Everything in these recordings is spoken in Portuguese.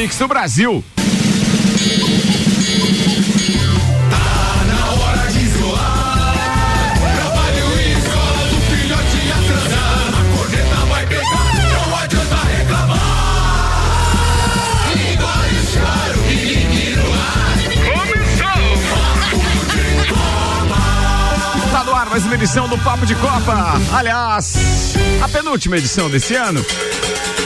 mix do Brasil. mais uma edição do Papo de Copa. Aliás, a penúltima edição desse ano.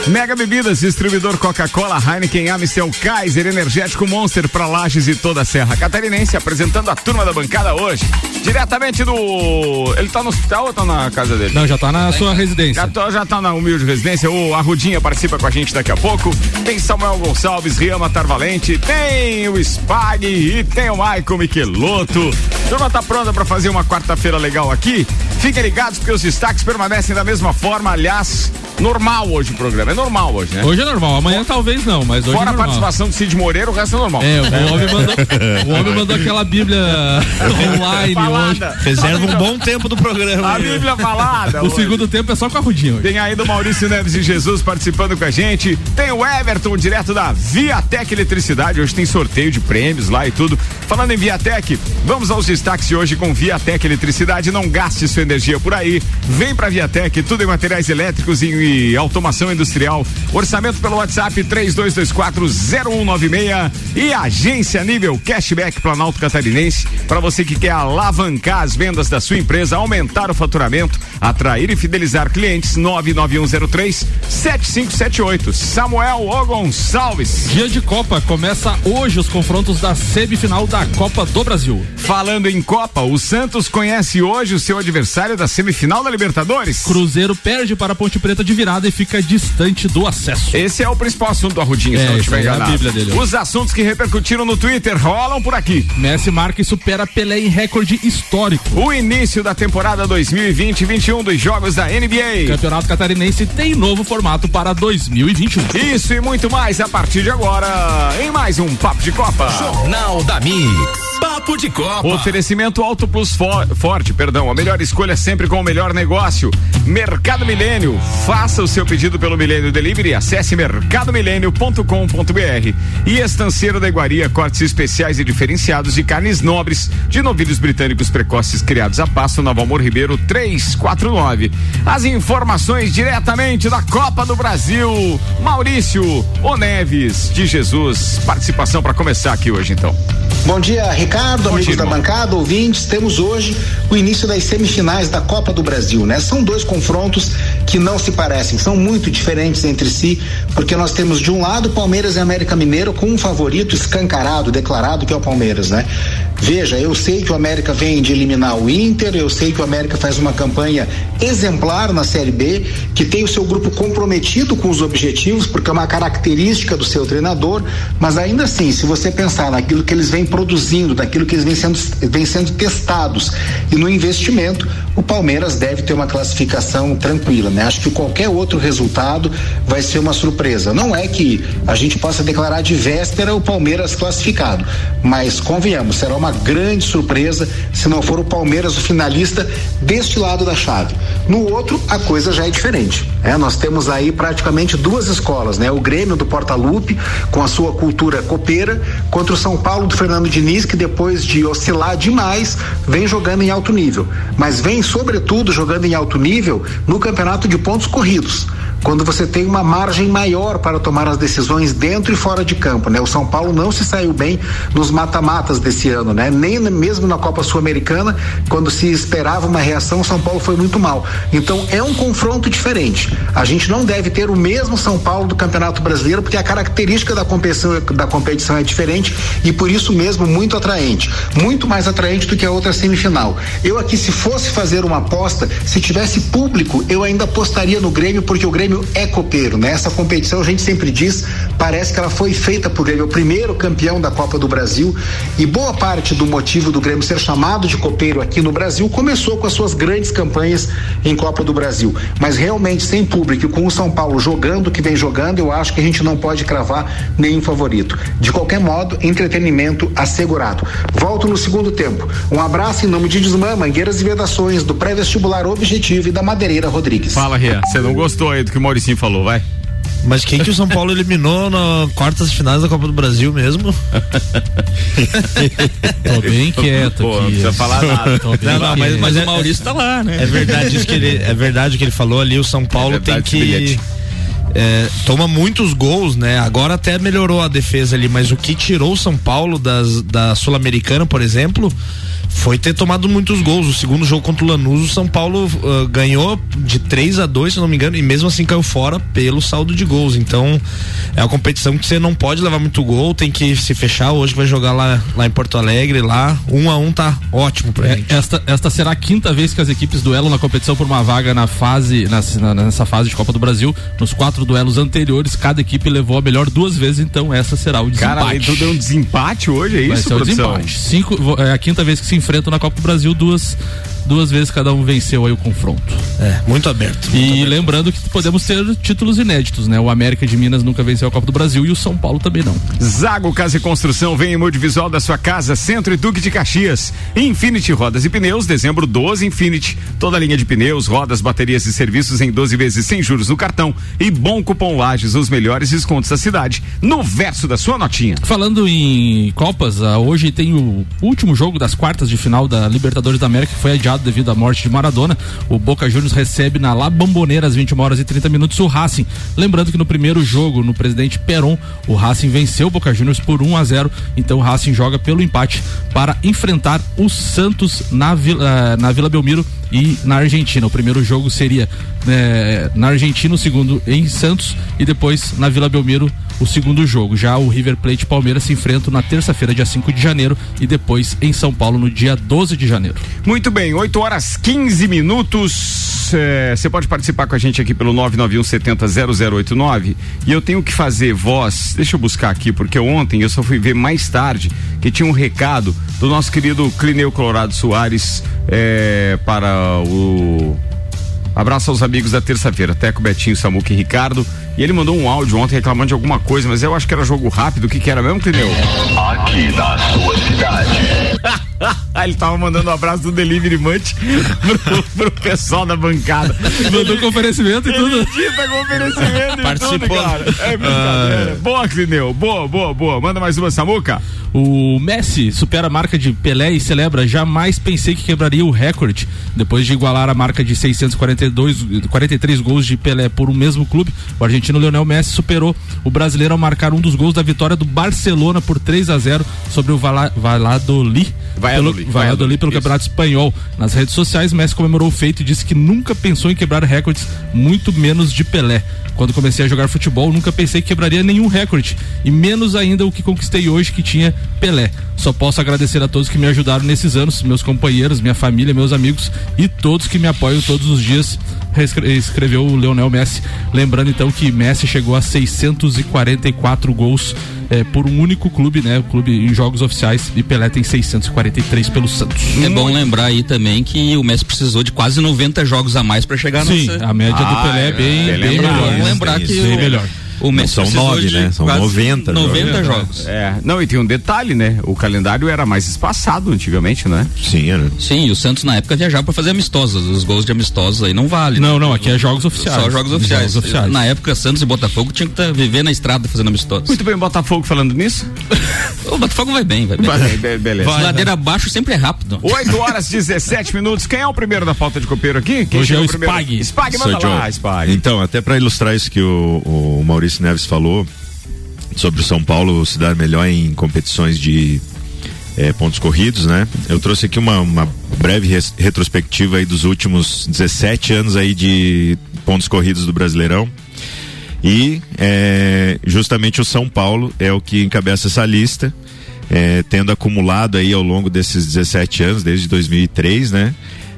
Mega Bebidas, distribuidor Coca-Cola, Heineken, Amstel, Kaiser, Energético Monster para Lages e toda a Serra Catarinense, apresentando a turma da bancada hoje. Diretamente do. Ele tá no hospital ou tá na casa dele? Não, já tá na sua residência. Já, tô, já tá na humilde residência. O Arrudinha participa com a gente daqui a pouco. Tem Samuel Gonçalves, Riama Tarvalente, tem o Spag e tem o Maicon Michelotto. A turma tá pronta para fazer uma quarta-feira legal aqui. Fiquem ligados porque os destaques permanecem da mesma forma. Aliás, normal hoje o programa. É normal hoje, né? Hoje é normal. Amanhã talvez não, mas hoje Fora é a participação do Cid Moreira, o resto é normal. É, o homem mandou, o homem mandou aquela Bíblia online hoje. Reserva um bom tempo do programa. A Bíblia falada. O hoje. segundo tempo é só com a Rudinho. Tem aí do Maurício Neves e Jesus participando com a gente. Tem o Everton, direto da Viatec Eletricidade. Hoje tem sorteio de prêmios lá e tudo. Falando em Viatec, vamos aos destaques de hoje com Viatec Eletricidade. Não gaste sua energia por aí. Vem pra Viatec, tudo em materiais elétricos e automação industrial. Orçamento pelo WhatsApp 32240196 e agência nível cashback Planalto Catarinense para você que quer alavancar as vendas da sua empresa, aumentar o faturamento, atrair e fidelizar clientes 99103 7578. Samuel O Gonçalves. Dia de Copa começa hoje os confrontos da semifinal da Copa do Brasil. Falando em Copa, o Santos conhece hoje o seu adversário da semifinal da Libertadores. Cruzeiro perde para a Ponte Preta de virada e fica distante do acesso. Esse é o principal assunto do Arrudinho, é, se não estiver enganado. É a Bíblia dele. Os assuntos que repercutiram no Twitter rolam por aqui. Messi marca e supera Pelé em recorde histórico. O início da temporada 2020-21 dos jogos da NBA. Campeonato Catarinense tem novo formato para 2021. Isso e muito mais a partir de agora em mais um Papo de Copa. Jornal da Mix. Papo de Copa. Oferecimento Auto Plus For, Forte, perdão. A melhor escolha sempre com o melhor negócio. Mercado Milênio. Faça o seu pedido pelo Milênio Delivery. Acesse mercadomilênio.com.br. E Estanceiro da Iguaria, cortes especiais e diferenciados de carnes nobres de novilhos britânicos precoces criados a pasto na Valmor Ribeiro 349. As informações diretamente da Copa do Brasil. Maurício Oneves de Jesus. Participação para começar aqui hoje então. Bom dia, Ricardo, Bom amigos da bancada, ouvintes. Temos hoje o início das semifinais da Copa do Brasil, né? São dois confrontos que não se parecem, são muito diferentes entre si, porque nós temos de um lado Palmeiras e América Mineiro com um favorito escancarado, declarado que é o Palmeiras, né? Veja, eu sei que o América vem de eliminar o Inter, eu sei que o América faz uma campanha exemplar na Série B, que tem o seu grupo comprometido com os objetivos, porque é uma característica do seu treinador, mas ainda assim, se você pensar naquilo que eles vêm produzindo, daquilo que eles vêm sendo, vêm sendo testados e no investimento, o Palmeiras deve ter uma classificação tranquila, né? Acho que qualquer outro resultado vai ser uma surpresa. Não é que a gente possa declarar de véspera o Palmeiras classificado, mas convenhamos, será uma grande surpresa se não for o Palmeiras o finalista deste lado da chave. No outro, a coisa já é diferente. É, nós temos aí praticamente duas escolas, né? O Grêmio do Porta-Lupe, com a sua cultura copeira, contra o São Paulo do Fernando Diniz, que depois de oscilar demais, vem jogando em alto nível. Mas vem, sobretudo, jogando em alto nível no campeonato de pontos corridos quando você tem uma margem maior para tomar as decisões dentro e fora de campo, né? O São Paulo não se saiu bem nos mata-matas desse ano, né? Nem mesmo na Copa Sul-Americana, quando se esperava uma reação, o São Paulo foi muito mal. Então é um confronto diferente. A gente não deve ter o mesmo São Paulo do Campeonato Brasileiro, porque a característica da competição, da competição é diferente e por isso mesmo muito atraente, muito mais atraente do que a outra semifinal. Eu aqui se fosse fazer uma aposta, se tivesse público, eu ainda apostaria no Grêmio porque o Grêmio Grêmio é copeiro, né? Essa competição a gente sempre diz, parece que ela foi feita por Grêmio, é o primeiro campeão da Copa do Brasil e boa parte do motivo do Grêmio ser chamado de copeiro aqui no Brasil começou com as suas grandes campanhas em Copa do Brasil, mas realmente sem público com o São Paulo jogando que vem jogando, eu acho que a gente não pode cravar nenhum favorito. De qualquer modo, entretenimento assegurado. Volto no segundo tempo. Um abraço em nome de Desmã, Mangueiras e Vedações, do pré-vestibular Objetivo e da Madeireira Rodrigues. Fala, Ria. Você não gostou aí do que Mauricinho falou, vai. Mas quem que o São Paulo eliminou na quartas finais da Copa do Brasil mesmo? Tô bem quieto Pô, não aqui. precisa falar nada. Tô bem Não, não, mas, mas o Maurício tá lá, né? é verdade isso que ele é verdade o que ele falou ali. O São Paulo É tem que é, toma muitos gols, né? Agora até melhorou a defesa ali, mas o que tirou o São Paulo das, da Sul-Americana, por exemplo, foi ter tomado muitos gols. O segundo jogo contra o Lanús, o São Paulo ah, ganhou de 3 a 2 se não me engano, e mesmo assim caiu fora pelo saldo de gols. Então, é uma competição que você não pode levar muito gol, tem que se fechar. Hoje vai jogar lá, lá em Porto Alegre, lá, um a um tá ótimo pra É, gente. esta, esta será a quinta vez que as equipes duelam na competição por uma vaga na fase, nas- na- nessa fase de Copa do Brasil. Nos quatro duelos anteriores, cada equipe levou a melhor duas vezes, então essa será o desempate. Cara, tudo é um desempate hoje, é Vai isso, ser o desempate. Cinco, é a quinta vez que se enfrentam na Copa do Brasil, duas, duas vezes cada um venceu aí o confronto. É, muito aberto. E lembrando que podemos ter títulos inéditos, né? O América de Minas nunca venceu a Copa do Brasil e o São Paulo também não. Zago Casa e Construção vem em multivisual da sua casa, Centro e Duque de Caxias. Infinity Rodas e Pneus, dezembro 12 Infinity. Toda a linha de pneus, rodas, baterias e serviços em 12 vezes sem juros no cartão. E bom cupom Lages, os melhores descontos da cidade. No verso da sua notinha. Falando em Copas, ah, hoje tem o último jogo das quartas de final da Libertadores da América, que foi adiado devido à morte de Maradona. O Boca Juniors recebe na La Bombonera às 21 horas e 30 minutos o Racing. Lembrando que no primeiro jogo, no presidente Peron, o Racing venceu o Boca Juniors por 1 a 0 Então o Racing joga pelo empate para enfrentar o Santos na Vila, ah, na Vila Belmiro e na Argentina. O primeiro jogo seria eh, na Argentina, o segundo em Santos e depois na Vila Belmiro o segundo jogo. Já o River Plate e Palmeiras se enfrentam na terça-feira, dia 5 de janeiro, e depois em São Paulo no dia 12 de janeiro. Muito bem, 8 horas 15 minutos. É, Você pode participar com a gente aqui pelo 991 70 0089. E eu tenho que fazer voz. Deixa eu buscar aqui, porque ontem eu só fui ver mais tarde que tinha um recado do nosso querido Clineu Colorado Soares é, para o. Abraço aos amigos da terça-feira, Teco, Betinho, Samuca e Ricardo. E ele mandou um áudio ontem reclamando de alguma coisa, mas eu acho que era jogo rápido. O que, que era mesmo, Clineu? Aqui na sua cidade. ele tava mandando um abraço do Delivery Munch pro, pro pessoal da bancada. Mandou com oferecimento e tudo. Edita com oferecimento e Participou. tudo, cara. É brincadeira. Boa, Clineu. Boa, boa, boa. Manda mais uma, Samuca. O Messi supera a marca de Pelé e celebra. Jamais pensei que quebraria o recorde. Depois de igualar a marca de 642, 43 gols de Pelé por um mesmo clube, o argentino Lionel Messi superou o brasileiro ao marcar um dos gols da vitória do Barcelona por 3 a 0 sobre o Vala, Valladolid. Valladolid, Pelo, Valladolid pelo isso. Campeonato Espanhol. Nas redes sociais, Messi comemorou o feito e disse que nunca pensou em quebrar recordes, muito menos de Pelé. Quando comecei a jogar futebol, nunca pensei que quebraria nenhum recorde, e menos ainda o que conquistei hoje, que tinha Pelé. Só posso agradecer a todos que me ajudaram nesses anos, meus companheiros, minha família, meus amigos e todos que me apoiam todos os dias, escreveu o Leonel Messi. Lembrando então que Messi chegou a 644 gols eh, por um único clube, né? O clube em jogos oficiais, e Pelé tem 643 pelo Santos. É bom lembrar aí também que o Messi precisou de quase 90 jogos a mais pra chegar Sim, nessa. a média do Ah, Pelé é é, bem, bem bem lembrado. melhor. Lembrar que bem o- melhor. O Messi São nove, de né? São quase 90 90 jogos. jogos. É, não, e tem um detalhe, né? O calendário era mais espaçado antigamente, né? Sim, era. Sim, e o Santos na época viajava pra fazer amistosos. Os gols de amistosos aí não vale. Não, não, aqui é jogos oficiais. Só jogos oficiais. Jogos oficiais. Na época, Santos e Botafogo tinham que tá, viver na estrada fazendo amistosos. Muito bem, Botafogo falando nisso. O Botafogo vai bem, vai bem. Be- be- beleza. Ladeira abaixo sempre é rápido. 8 horas 17 minutos. Quem é o primeiro da pauta de copeiro aqui? Quem Hoje é o primeiro? Spag. Spag, Sou manda lá, Joe. Spag. Então, até para ilustrar isso que o, o Maurício Neves falou sobre o São Paulo se dar melhor em competições de eh, pontos corridos, né? Eu trouxe aqui uma, uma breve res- retrospectiva aí dos últimos 17 anos aí de pontos corridos do Brasileirão. E eh, justamente o São Paulo é o que encabeça essa lista, eh, tendo acumulado aí ao longo desses 17 anos, desde 2003, né?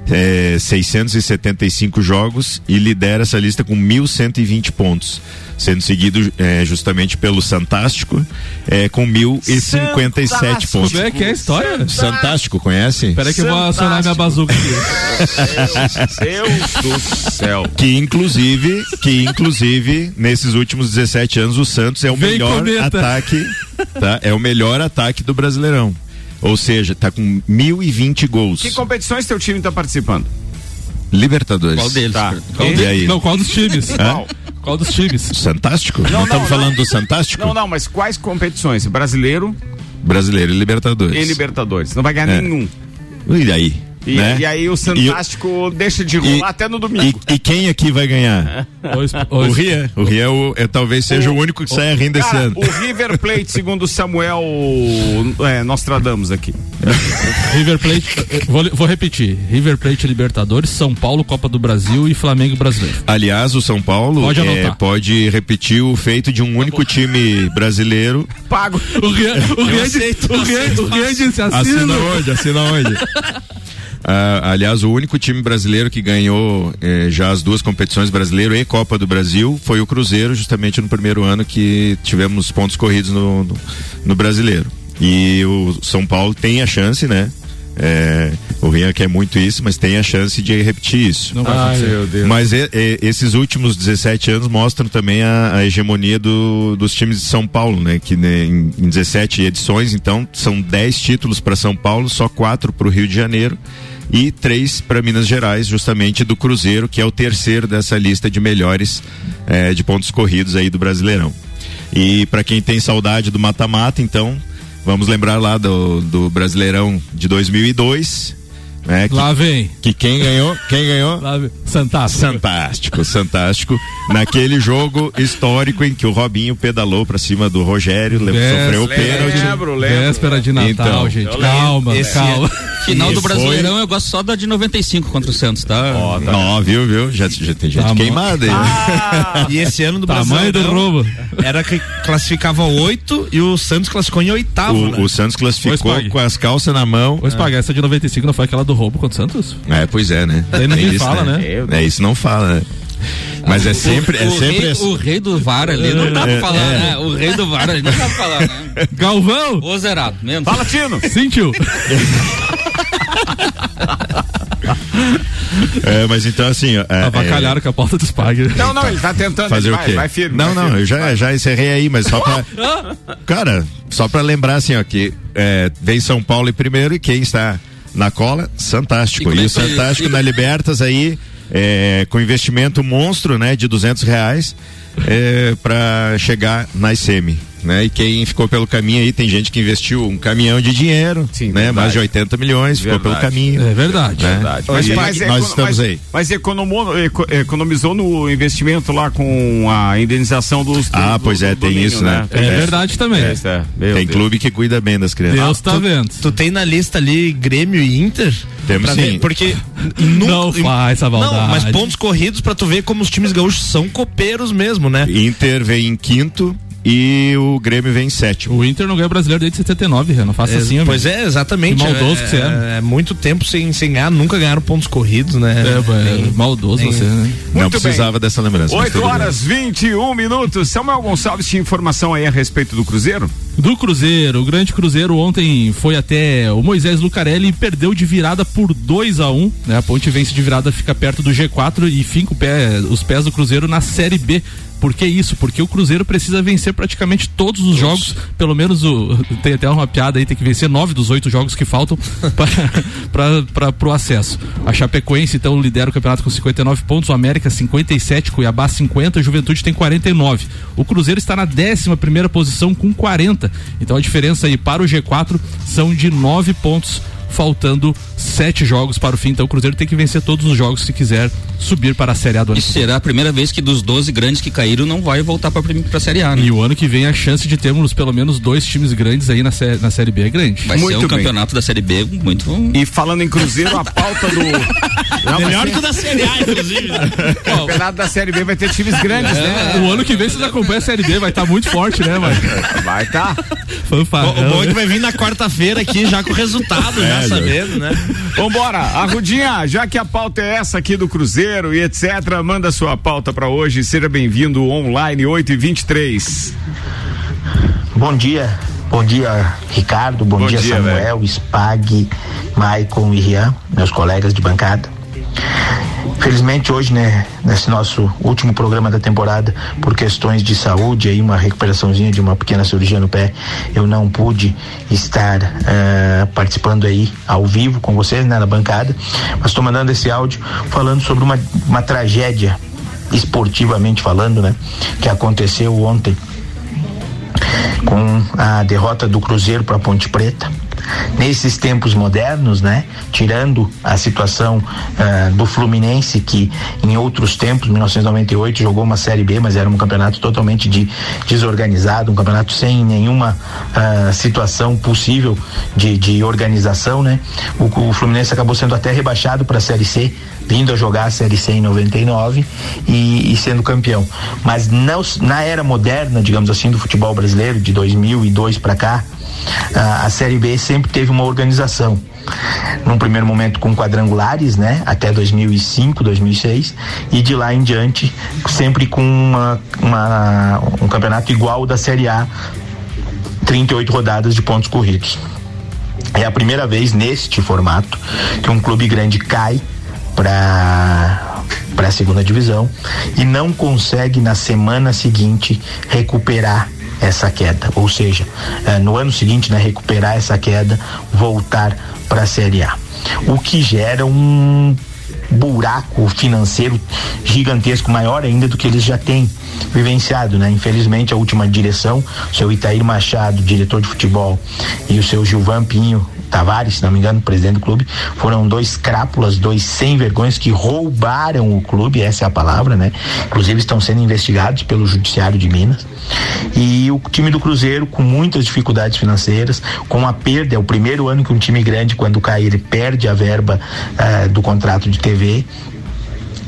É, 675 jogos e lidera essa lista com 1.120 pontos, sendo seguido é, justamente pelo Santástico é, com 1.057 Santástico. pontos. Como é que é a história? Santástico, conhece? Peraí que eu vou acionar minha bazuca aqui. Deus do céu. Que inclusive, que inclusive, nesses últimos 17 anos, o Santos é o Vem, melhor cometa. ataque, tá? É o melhor ataque do Brasileirão. Ou seja, tá com 1.020 gols. Que competições teu time tá participando? Libertadores. Qual deles? Tá. Qual E aí? Não, qual dos times? Qual? Qual dos times? Santástico? Não, estamos falando do Santástico? Não, não, mas quais competições? Brasileiro Brasileiro e Libertadores. e Libertadores. Não vai ganhar É. nenhum. E daí? E, né? e aí o Santástico deixa de rolar E- até no domingo. E, e quem aqui vai ganhar? O, o O Esp- Ria. O Ria é o- é, talvez seja o, único que saia rindo esse ano. o River Plate, segundo o Samuel é, Nostradamus aqui. River Plate, vou, vou repetir. River Plate Libertadores, São Paulo, Copa do Brasil e Flamengo Brasileiro. Aliás, o São Paulo Pode é, pode repetir o feito de um único time brasileiro. Pago. O Rian, o Rian, disse- o Rian, o Rian disse Assina assina. onde? Assina onde? Ah, aliás, o único time brasileiro que ganhou eh, já as duas competições brasileiro e Copa do Brasil foi o Cruzeiro, justamente no primeiro ano que tivemos pontos corridos no, no, no brasileiro. E o São Paulo tem a chance, né? É, o Rian quer muito isso, mas tem a chance de repetir isso. Não vai acontecer. meu Deus. Mas e- e- esses últimos 17 anos mostram também a, a hegemonia do- dos times de São Paulo, né? Que né, em, em 17 edições, então, são 10 títulos para São Paulo, só quatro para o Rio de Janeiro e três para Minas Gerais, justamente do Cruzeiro, que é o terceiro dessa lista de melhores eh, de pontos corridos aí do Brasileirão. E para quem tem saudade do mata-mata, então, vamos lembrar lá do, do Brasileirão de 2002, né? Que, Lá vem. que quem ganhou? Quem ganhou? Santástico. Fantástico, fantástico. Naquele jogo histórico em que o Robinho pedalou pra cima do Rogério, Véspera. sofreu o pênalti. Lembro, lembro. Véspera de Natal, Então, gente. Calma. Esse calma. Final do E foi- Brasileirão eu gosto só da de 95 contra o Santos, tá? Não, viu, viu? Já, já tem gente Tá queimada aí. Ah, E esse ano do Tamanho do Brasileirão roubo. era que classificava oito e o Santos classificou em oitavo, né? O, o Santos classificou Pois com as calças na mão. Vou pagar essa de 95, não foi aquela do roubo contra o Santos? É, pois é, né? Daí ninguém Tem isso, fala, né? É, isso não fala, né? Mas é sempre, é o, sempre rei, assim. o rei do VAR ali não dá pra falar, né? O rei do VAR ali não dá pra falar, né? Galvão! Ô zerado, menos. Fala, Tino. Sentiu. É, mas então assim, ó, é, Avacalharam com a pauta dos pag. Não, não, ele tá tentando. Fazer ele o vai, quê? vai firme. não, vai não, firme. eu já, já encerrei aí, mas só pra. cara, só pra lembrar assim, ó, que é, vem São Paulo em primeiro e quem está na cola, Santástico. E E, é o que- Santástico e- na Libertas aí, é, com investimento monstro, né, de duzentos reais, é, pra chegar na semi. Né? E quem ficou pelo caminho aí, tem gente que investiu um caminhão de dinheiro, Sim, né? verdade. Mais de 80 milhões, ficou pelo Verdade. caminho. É verdade. né? Verdade. Mas, Mas, mas, nós estamos aí. mas economou, eco- economizou no investimento lá com a indenização dos. Ah, do- pois é, do tem isso, né? É, verdade também. É, isso é. Meu Tem Deus. clube que cuida bem das crianças. Deus tá vendo. Tu tem na lista ali Grêmio e Inter? Temos sim. ver, porque nunca- Não faz essa Não, maldade. mas pontos corridos pra tu ver como os times gaúchos são copeiros mesmo, né? Inter vem em quinto e o Grêmio vem em sétimo. O Inter não ganha brasileiro desde 79, Renan. Não faça assim, amigo. pois é, exatamente. Que maldoso é, que você é. é muito tempo sem, sem ganhar, nunca ganharam pontos corridos, né? É, é, maldoso você, né? Não precisava dessa lembrança. mas 8 tudo bem. horas 21 minutos. Samuel Gonçalves tinha informação aí a respeito do Cruzeiro? Do Cruzeiro, o grande Cruzeiro ontem foi até o Moisés Lucarelli e perdeu de virada por 2 a 1 né? A Ponte vence de virada, fica perto do G4 e finca o pé- os pés do Cruzeiro na Série B. Por que isso? Porque o Cruzeiro precisa vencer praticamente todos os jogos, pelo menos o. Tem até uma piada aí, tem que vencer nove dos oito jogos que faltam para pro acesso. A Chapecoense, então, lidera o campeonato com 59 pontos, o América 57, Cuiabá 50, Juventude tem 49. O Cruzeiro está na 11 primeira posição com 40. Então a diferença aí para o G4 são de nove pontos. Faltando sete jogos para o fim, então o Cruzeiro tem que vencer todos os jogos se quiser subir para a Série A do ano E que vem. será a primeira vez que dos 12 grandes que caíram não vai voltar pra, prim- pra Série A, né? E o ano que vem a chance de termos pelo menos dois times grandes aí na, sé- na Série B é grande. Vai Muito ser um bem. campeonato da Série B muito. E falando em Cruzeiro, a pauta do. Não, Melhor que o da Série A, inclusive. né? o campeonato da Série B vai ter times grandes, né? O ano que vem vocês acompanham a Série B, vai estar muito forte, né, mano? Vai tá. O, o bom é que vai vir na quarta-feira aqui já com o resultado, já já. sabendo, né? Vambora, Arrudinha, já que a pauta é essa aqui do Cruzeiro e etc, manda sua pauta pra hoje, seja bem-vindo online 8 e 23 Bom dia, bom dia Ricardo, bom, Bom dia, dia, Samuel, Spag, Maicon e Rian, meus colegas de bancada. Felizmente hoje, né, nesse nosso último programa da temporada, por questões de saúde, aí uma recuperaçãozinha de uma pequena cirurgia no pé, eu não pude estar eh, participando aí ao vivo com vocês, né, na bancada, mas estou mandando esse áudio falando sobre uma, uma tragédia esportivamente falando, né? Que aconteceu ontem com a derrota do Cruzeiro para Ponte Preta. Nesses tempos modernos, né? Tirando a situação uh, do Fluminense, que em outros tempos, 1998, jogou uma Série B, mas era um campeonato totalmente de, desorganizado, um campeonato sem nenhuma uh, situação possível de, de organização, né? O, o Fluminense acabou sendo até rebaixado para a Série C vindo a jogar a Série C em 99 e, e sendo campeão. Mas não, na era moderna, digamos assim, do futebol brasileiro, de 2002 para cá, a, Série B sempre teve uma organização num primeiro momento com quadrangulares, né, até 2005, 2006, e de lá em diante sempre com uma, uma, um campeonato igual da Série A, 38 rodadas de pontos corridos. É a primeira vez neste formato que um clube grande cai para para a segunda divisão e não consegue na semana seguinte recuperar essa queda, ou seja, eh, no ano seguinte, né, recuperar essa queda, voltar para a Série A. O que gera um buraco financeiro gigantesco, maior ainda do que eles já têm vivenciado, né? Infelizmente a última direção, seu Itair Machado, diretor de futebol, e o seu Gilvan Pinho, Tavares, se não me engano, presidente do clube, foram dois crápulas, dois sem vergonhas que roubaram o clube, essa é a palavra, né? Inclusive estão sendo investigados pelo judiciário de Minas. E o time do Cruzeiro com muitas dificuldades financeiras, com a perda, é o primeiro ano que um time grande quando cai ele perde a verba uh, do contrato de TV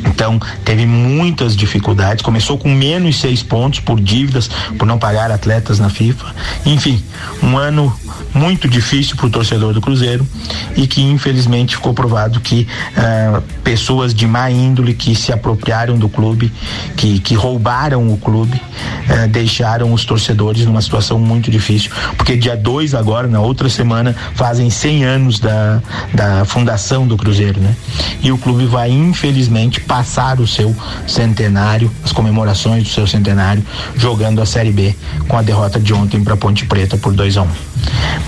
então, teve muitas dificuldades. Começou com menos seis pontos por dívidas, por não pagar atletas na FIFA. Enfim, um ano muito difícil para o torcedor do Cruzeiro e que infelizmente ficou provado que uh, pessoas de má índole que se apropriaram do clube, que, que roubaram o clube, uh, deixaram os torcedores numa situação muito difícil, porque dia 2 agora, na outra semana, fazem 100 anos da, da fundação do Cruzeiro, né? E o clube vai infelizmente passar o seu centenário, as comemorações do seu centenário, jogando a Série B com a derrota de ontem para Ponte Preta por 2 a 1 um.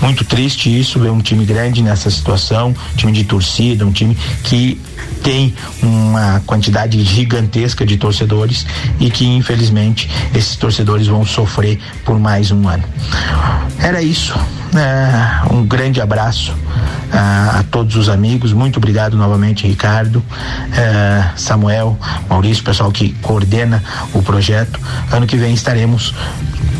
Muito triste isso, ver um time grande nessa situação, time de torcida, um time que tem uma quantidade gigantesca de torcedores e que infelizmente esses torcedores vão sofrer por mais um ano. Era isso. É, um grande abraço a, a, todos os amigos. Muito obrigado novamente, Ricardo, é, Samuel, Maurício, pessoal que coordena o projeto. Ano que vem estaremos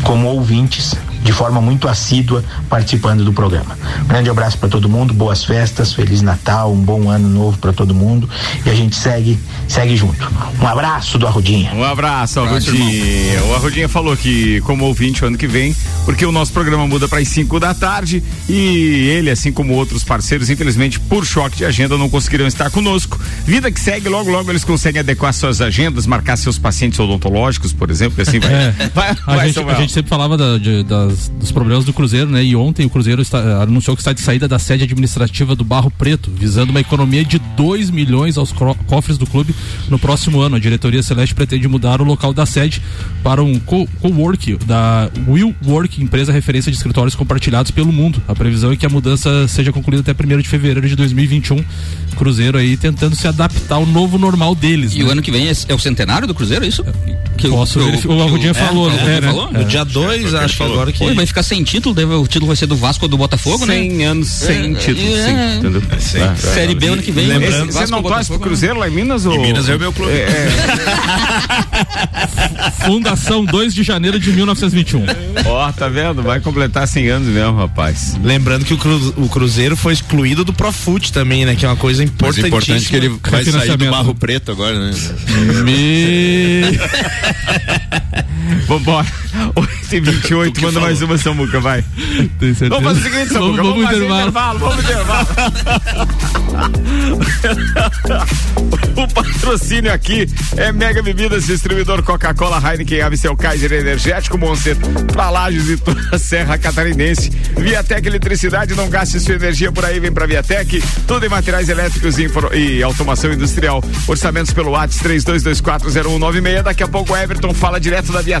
como ouvintes de forma muito assídua participando do programa. Um grande abraço para todo mundo, boas festas, feliz Natal, um bom ano novo para todo mundo e a gente segue, segue junto. Um abraço do Arrudinha. Um abraço, Arrudinha. O Arrudinha falou que como ouvinte o ano que vem, porque o nosso programa muda para as 5 da tarde e ele, assim como outros parceiros, infelizmente por choque de agenda não conseguiram estar conosco. Vida que segue, logo logo eles conseguem adequar suas agendas, marcar seus pacientes odontológicos, por exemplo, e assim vai. É. vai, a, vai gente, a, gente, sempre falava da, de, das das, dos problemas do Cruzeiro, né? E ontem o Cruzeiro está, eh, anunciou que está de saída da sede administrativa do Barro Preto, visando uma economia de 2 milhões aos cofres do clube no próximo ano. A diretoria Celeste pretende mudar o local da sede para um co-work da Will Work, empresa referência de escritórios compartilhados pelo mundo. A previsão é que a mudança seja concluída até 1 de fevereiro de 2021. Cruzeiro aí tentando se adaptar ao novo normal deles. E né? o ano que vem é, é, o centenário do Cruzeiro, é isso? Que Posso eu, eu, o Arrudinha falou, é, né? Falou? No dia 2, acho que agora que Pô, vai ficar sem título, deve, o título vai ser do Vasco ou do Botafogo, 100 né? 100 anos sem é, título, é, sim. Entendeu? É, Série B ano que vem. Lembrando, você não torce pro Cruzeiro lá em Minas? Ou... Em Minas é o meu clube. Fundação 2 de janeiro de 1921. Ó, oh, tá vendo? Vai completar 100 anos mesmo, rapaz. Lembrando que o, cru, o Cruzeiro foi excluído do Profute também, né? Que é uma coisa importante. importante que ele vai sair do Barro Preto agora, né? Me... Vambora. 8h28, manda mais uma, Samuca, vai. Vamos fazer o seguinte, Samuca, vamos, vamos, vamos intervalo. intervalo. Vamos intervalo. o patrocínio aqui é Mega Bebidas, distribuidor Coca-Cola, Heineken, Amstel Kaiser Energético, Monster, pra Lages e toda a Serra Catarinense. Viatec Eletricidade, não gaste sua energia por aí, vem pra Viatec. Tudo em materiais elétricos e, e automação industrial. Orçamentos pelo WhatsApp 32240196. Daqui a pouco o Everton fala direto da Viatec.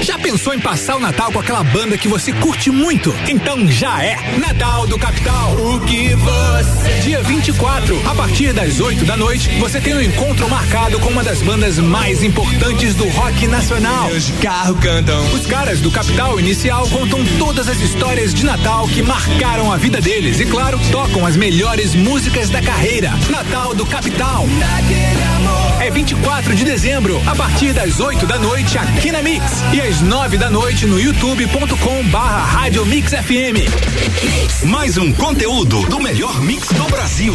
Já pensou em passar o Natal com aquela banda que você curte muito? Então já é Natal do Capital. O que você. Dia 24, a partir das 8 da noite, você tem um encontro marcado com uma das bandas mais importantes do rock nacional. Os carros cantam. Os caras do Capital Inicial contam todas as histórias de Natal que marcaram a vida deles e, claro, tocam as melhores músicas da carreira. Natal do Capital. É 24 de dezembro, a partir das 8 da noite aqui na Mix e às 9 da noite no youtube.com barra Rádio Mix FM. Mais um conteúdo do melhor mix do Brasil.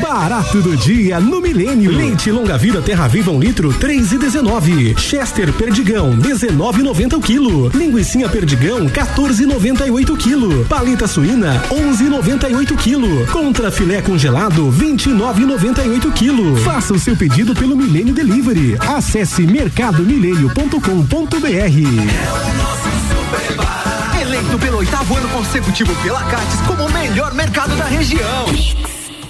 Barato do dia no Milênio. Leite longa vida Terra Viva um litro três e dezenove. Chester Perdigão 19,90 o quilo. Linguiça Perdigão 14,98 quilo. Paleta suína 11,98 quilo. Contra filé congelado 29,98 quilo. Faça o seu pedido pelo Milênio Delivery. Acesse mercadomilênio.com.br. Eleito pelo oitavo ano consecutivo pela Cates como o melhor mercado da região.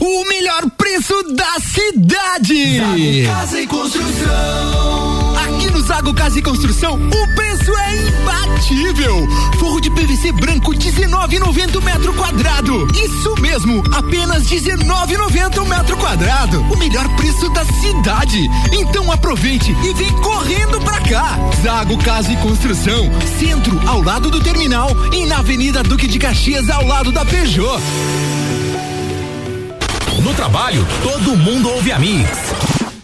O melhor preço da cidade. Zago Casa e Construção. Aqui no Zago Casa e Construção, o preço é imbatível. Forro de PVC branco 19,90 metro quadrado. Isso mesmo, apenas 19,90 metro quadrado. O melhor preço da cidade. Então aproveite e vem correndo pra cá. Zago Casa e Construção, centro ao lado do terminal e na Avenida Duque de Caxias ao lado da Peugeot. No trabalho, todo mundo ouve a Mix.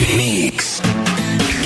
Mix.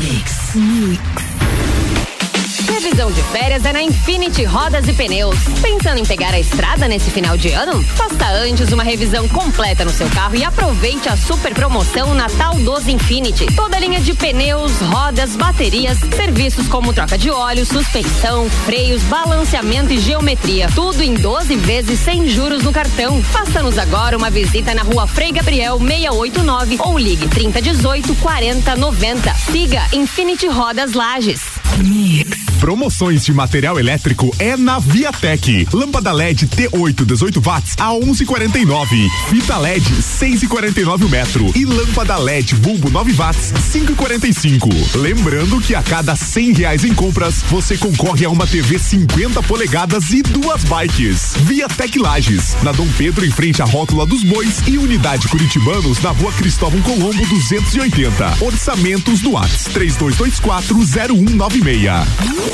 Mix. Mix. Previsão de férias é na Infinity Rodas e Pneus. Pensando em pegar a estrada nesse final de ano? Faça antes uma revisão completa no seu carro e aproveite a super promoção Natal dos Infinity. Toda linha de pneus, rodas, baterias, serviços como troca de óleo, suspensão, freios, balanceamento e geometria. Tudo em 12 vezes sem juros no cartão. Faça-nos agora uma visita na rua Frei Gabriel 689 ou ligue 3018 4090. Siga Infinity Rodas Lages. Mix. Promoções de material elétrico é na Viatec. Lâmpada LED T8 18 watts a 11,49. Fita LED 6,49 metro e lâmpada LED bulbo 9 watts 5,45. Lembrando que a cada 100 reais em compras você concorre a uma TV 50 polegadas e duas bikes. Viatec Lages na Dom Pedro em frente à rótula dos Bois e unidade Curitibanos na Rua Cristóvão Colombo 280. Orçamentos no Whats 3224 0196.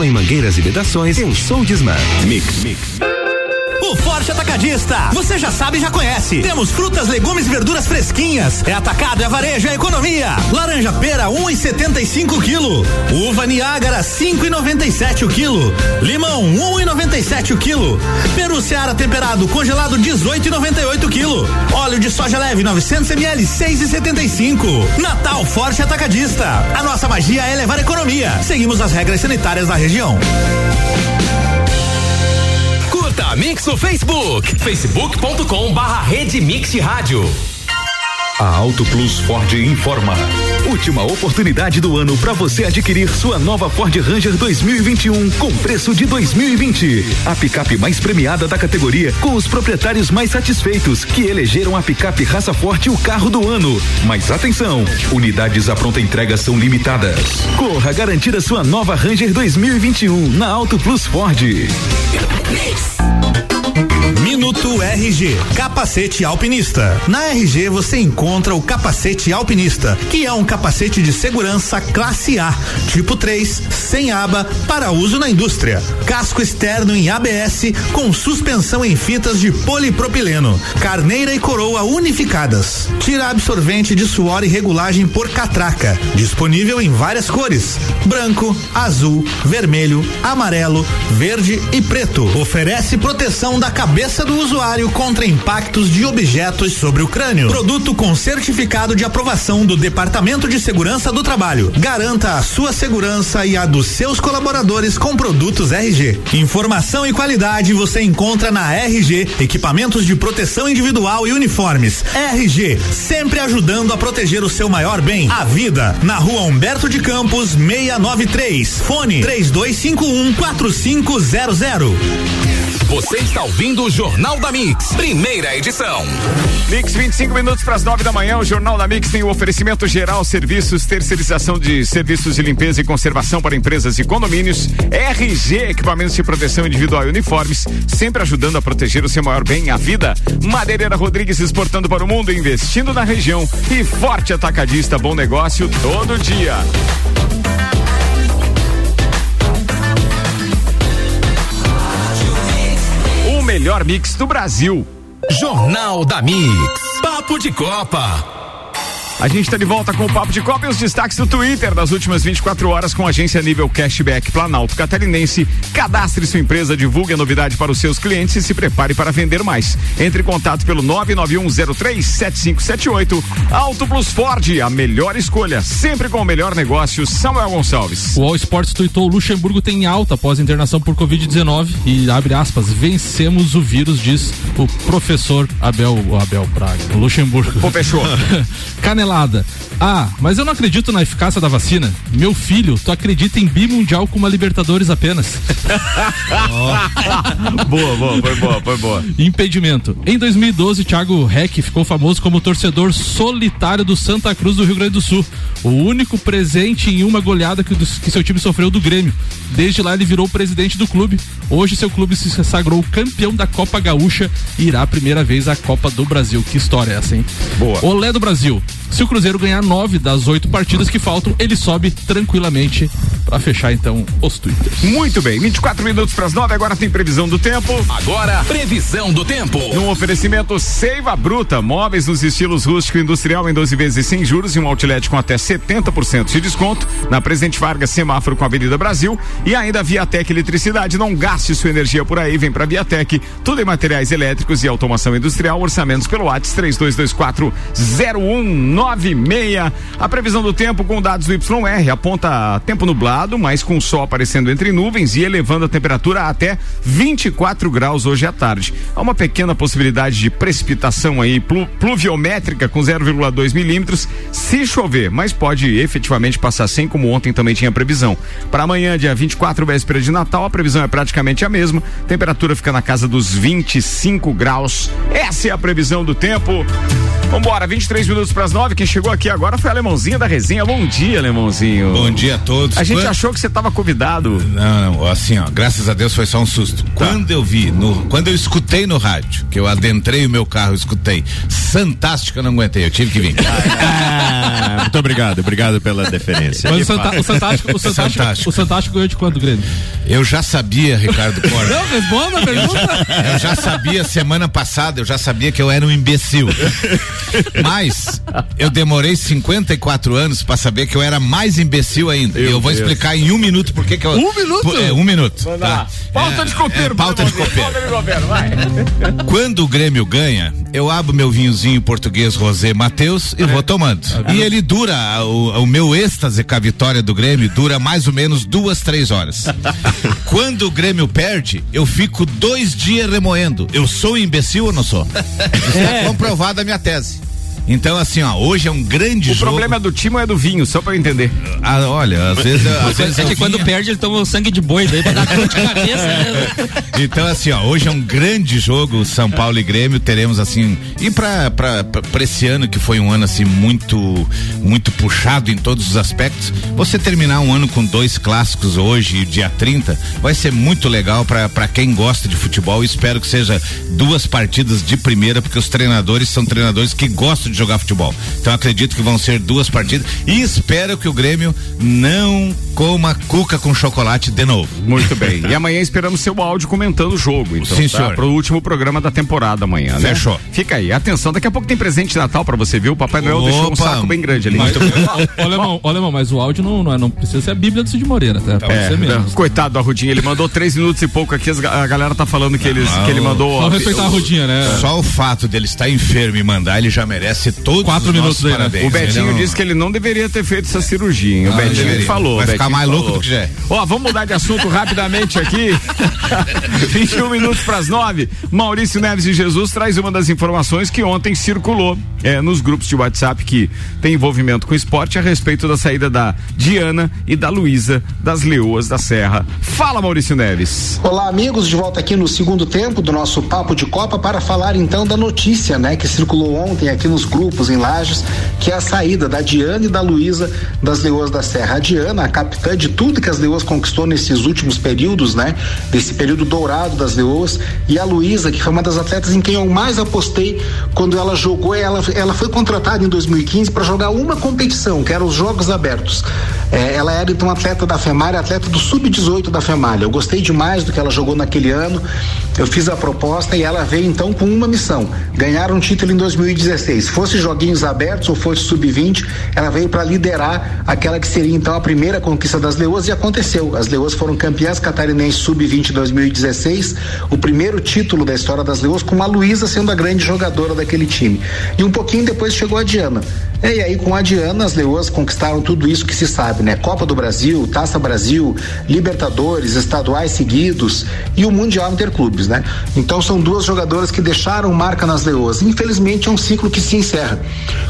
em mangueiras e vedações? Pensou Disman. Mix. Mix. O Forte Atacadista. Você já sabe e já conhece. Temos frutas, legumes e verduras fresquinhas. É atacado, é varejo, é economia. Laranja pera, 1,75 um quilo. Uva Niágara, 5,97 o quilo. Limão, 1,97 um o quilo. Peru Seara temperado, congelado, 18,98 o quilo. Óleo de soja leve, 900 ml, 6,75. Natal Forte Atacadista. A nossa magia é levar economia. Seguimos as regras sanitárias da região. Curta Mix no Facebook, facebook.com barra Rede Mix Rádio. A Auto Plus Ford informa. Última oportunidade do ano para você adquirir sua nova Ford Ranger 2021 com preço de 2020. A picape mais premiada da categoria, com os proprietários mais satisfeitos, que elegeram a picape raça forte o carro do ano. Mas atenção, unidades à pronta entrega são limitadas. Corra garantir a sua nova Ranger 2021 na Auto Plus Ford. RG, capacete alpinista. Na RG você encontra o capacete alpinista, que é um capacete de segurança classe A, tipo 3, sem aba, para uso na indústria. Casco externo em ABS com suspensão em fitas de polipropileno, carneira e coroa unificadas. Tira absorvente de suor e regulagem por catraca. Disponível em várias cores: branco, azul, vermelho, amarelo, verde e preto. Oferece proteção da cabeça do usuário contra impactos de objetos sobre o crânio. Produto com certificado de aprovação do Departamento de Segurança do Trabalho. Garanta a sua segurança e a dos seus colaboradores com produtos RG. Informação e qualidade você encontra na RG, equipamentos de proteção individual e uniformes. RG, sempre ajudando a proteger o seu maior bem, a vida. Na rua Humberto de Campos, 693. Fone 3251 4500. Você está ouvindo o Jornal da Mix, primeira edição. Mix 25 minutos para as 9 da manhã. O Jornal da Mix tem o oferecimento geral serviços, terceirização de serviços de limpeza e conservação para empresas e condomínios. RG, equipamentos de proteção individual e uniformes, sempre ajudando a proteger o seu maior bem, a vida. Madeireira Rodrigues exportando para o mundo, investindo na região. E Forte Atacadista, bom negócio todo dia. Melhor mix do Brasil. Jornal da Mix. Papo de Copa. A gente está de volta com o Papo de Copa e os destaques do Twitter das últimas 24 horas com a agência nível Cashback Planalto Catarinense. Cadastre sua empresa, divulgue a novidade para os seus clientes e se prepare para vender mais. Entre em contato pelo 991037578. Auto Plus Ford, a melhor escolha, sempre com o melhor negócio. Samuel Gonçalves. O All Sports tuitou Luxemburgo tem alta após a internação por Covid-19 e abre aspas, vencemos o vírus, diz o professor Abel, Abel Braga, Luxemburgo. Pô, fechou. Canelada. Ah, mas eu não acredito na eficácia da vacina. Meu filho, tu acredita em bimundial com uma Libertadores apenas. boa, boa, foi boa, foi boa. Impedimento. Em 2012, Thiago Reck ficou famoso como torcedor solitário do Santa Cruz do Rio Grande do Sul. O único presente em uma goleada que, que seu time sofreu do Grêmio. Desde lá ele virou presidente do clube. Hoje seu clube se sagrou campeão da Copa Gaúcha e irá a primeira vez à Copa do Brasil. Que história é essa, hein? Boa. Olé do Brasil. Se o Cruzeiro ganhar nove das oito partidas que faltam, ele sobe tranquilamente para fechar então os twitters. Muito bem, 24 minutos para as nove, agora tem previsão do tempo. Agora, previsão do tempo. Num oferecimento Seiva Bruta, móveis nos estilos rústico e industrial em 12 vezes sem juros e um outlet com até 70% de desconto. Na Presidente Vargas, semáforo com a Avenida Brasil e ainda Viatec Eletricidade. Não gaste sua energia por aí, vem para Viatec. Tudo em materiais elétricos e automação industrial. Orçamentos pelo WhatsApp 3224 0196. A previsão do tempo com dados do YR aponta tempo nublado, mas com sol aparecendo entre nuvens e elevando a temperatura até 24 graus hoje à tarde. Há uma pequena possibilidade de precipitação aí plu pluviométrica com 0,2 milímetros se chover, mas pode efetivamente passar sem, como ontem também tinha previsão. Para amanhã, dia 24, véspera de Natal, a previsão é praticamente a mesma. Temperatura fica na casa dos 25 graus. Essa é a previsão do tempo. Vambora, 23 minutos para as 9. Quem chegou aqui agora foi a Alemãozinha da resenha. Bom dia, Alemãozinho. Bom dia a todos. A gente Quando... achou que você estava convidado. Não, não, assim, ó, graças a Deus foi só um susto. Tá. Quando eu vi, no, quando eu escutei no rádio, que eu adentrei o meu carro, escutei, fantástico, eu não aguentei, eu tive que vir. ah, muito obrigado, obrigado pela deferência. Mas o, Santa, o, Fantástico, o, Fantástico, Fantástico. o Fantástico ganhou de quanto, Grêmio? Eu já sabia, Ricardo Cora. não, responda a pergunta. Eu já, eu já sabia semana passada, eu já sabia que eu era um imbecil. Mas eu demorei 54 anos para saber que eu era mais imbecil ainda. e eu vou Deus. explicar em um minuto por que eu. Um minuto? É, um minuto. Tá? Pauta de copeiro, é, pauta de copeiro. Pauta de copeiro, vai. Quando o Grêmio ganha, eu abro meu vinhozinho português Rosé Mateus e é. vou tomando. E ele dura, o, o, meu êxtase com a vitória do Grêmio dura mais ou menos duas, três horas. Quando o Grêmio perde, eu fico dois dias remoendo. Eu sou imbecil ou não sou? Está comprovada a minha tese. Então, assim, ó, hoje é um grande o jogo. O problema é do time ou é do vinho, só pra eu entender. Ah, olha, às vezes. às vezes é que quando perde, ele toma o sangue de boi, daí pra dar dor de cabeça. Né? Então, assim, ó, hoje é um grande jogo, São Paulo e Grêmio. Teremos, assim. E pra, pra, pra, pra esse ano, que foi um ano, assim, muito, muito puxado em todos os aspectos, você terminar um ano com dois clássicos hoje, dia 30, vai ser muito legal para quem gosta de futebol. Espero que seja duas partidas de primeira, porque os treinadores são treinadores que gostam de jogar futebol. Então acredito que vão ser duas partidas e espero que o Grêmio não coma cuca com chocolate de novo. Muito bem. e amanhã esperamos seu áudio comentando o jogo, então. Sim, tá? senhor. Pro último programa da temporada amanhã, né? Fechou. Fica aí. Atenção, daqui a pouco tem presente de Natal para você, viu? O Papai Noel Opa. deixou um saco bem grande ali. Mas, ô, Alemão, ô, Alemão, mas o áudio não, não, é, não precisa ser a Bíblia do Cid Moreira, tá? Pode É, ser mesmo. coitado do Arrudinho, ele mandou três minutos e pouco aqui, a galera tá falando que, eles, que ele mandou. Só respeitar a Rudinha, né? Só o fato dele estar enfermo e mandar, ele já merece todos Quatro os minutos aí, né? parabéns. O Betinho é um- disse que ele não deveria ter feito essa cirurgia. hein? O Ah, Betinho deveria. falou. Vai ficar mais louco falou. do que já é. Ó, vamos mudar de assunto rapidamente aqui. 21 minutos para as 9. Maurício Neves de Jesus traz uma das informações que ontem circulou é, nos grupos de WhatsApp que tem envolvimento com esporte a respeito da saída da Diana e da Luísa das Leoas da Serra. Fala, Maurício Neves. Olá, amigos, de volta aqui no segundo tempo do nosso Papo de Copa para falar então da notícia, né, que circulou ontem aqui nos grupos em Lages, que é a saída da Diana e da Luísa das Leoas da Serra. A Diana, a capitã de tudo que as Leoas conquistou nesses últimos períodos, né, desse período dourado das Leoas, e a Luísa, que foi uma das atletas em quem eu mais apostei quando ela jogou, ela, ela foi contratada em 2015 para jogar uma competição, que era os Jogos Abertos. É, ela era então atleta da FEMAR, atleta do sub-18 da FEMAR. Eu gostei demais do que ela jogou naquele ano. Eu fiz a proposta e ela veio então com uma missão: ganhar um título em 2016. Fosse joguinhos abertos ou fosse sub-20, ela veio para liderar aquela que seria então a primeira conquista das Leoas e aconteceu. As Leoas foram campeãs catarinenses sub-20 2016, o primeiro título da história das Leoas, com a Luísa sendo a grande jogadora daquele time. E um pouquinho depois chegou a Diana. E aí, com a Diana, as Leoas conquistaram tudo isso que se sabe, né? Copa do Brasil, Taça Brasil, Libertadores, estaduais seguidos e o Mundial Interclubes, né? Então são duas jogadoras que deixaram marca nas Leoas. Infelizmente é um ciclo que se.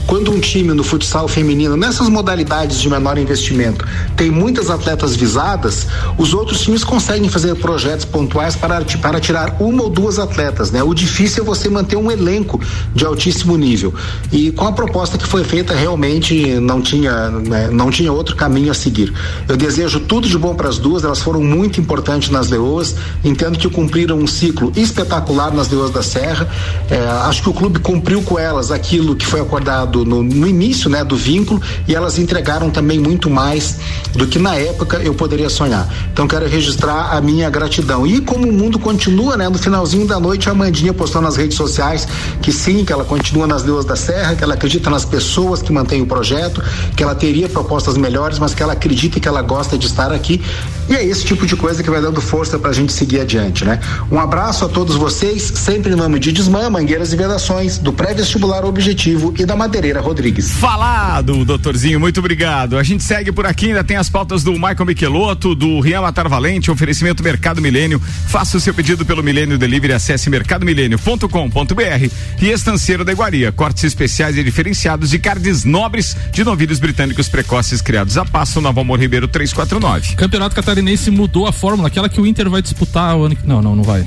Quando um time no futsal feminino, nessas modalidades de menor investimento, tem muitas atletas visadas, os outros times conseguem fazer projetos pontuais para, para tirar uma ou duas atletas, né? O difícil é você manter um elenco de altíssimo nível. E com a proposta que foi feita, realmente não tinha, né, não tinha outro caminho a seguir. Eu desejo tudo de bom para as duas, elas foram muito importantes nas Leoas, entendo que cumpriram um ciclo espetacular nas Leoas da Serra. É, acho que o clube cumpriu com elas aquilo que foi acordado no, no início né, do vínculo e elas entregaram também muito mais do que na época eu poderia sonhar. Então quero registrar a minha gratidão. E como o mundo continua, né, no finalzinho da noite, a Amandinha postou nas redes sociais que sim, que ela continua nas Leoas da Serra, que ela acredita nas pessoas que mantêm o projeto, que ela teria propostas melhores, mas que ela acredita e que ela gosta de estar aqui. E é esse tipo de coisa que vai dando força para a gente seguir adiante, né? Um abraço a todos vocês, sempre em nome de Desmã, Mangueiras e Vedações, do Pré-Vestibular Objetivo e da Madeireira Rodrigues. Falado, doutorzinho, muito obrigado. A gente segue por aqui, ainda tem as pautas do Michael Michelotto, do Rian Matar Valente, oferecimento Mercado Milênio. Faça o seu pedido pelo Milênio Delivery, acesse mercadomilênio.com.br e Estanceiro da Iguaria, cortes especiais e diferenciados de carnes nobres de novilhos britânicos precoces criados a passo, Nova Amor Ribeiro 349. Campeonato Catarinense mudou a fórmula, aquela que o Inter vai disputar o ano que. Não, não, não vai.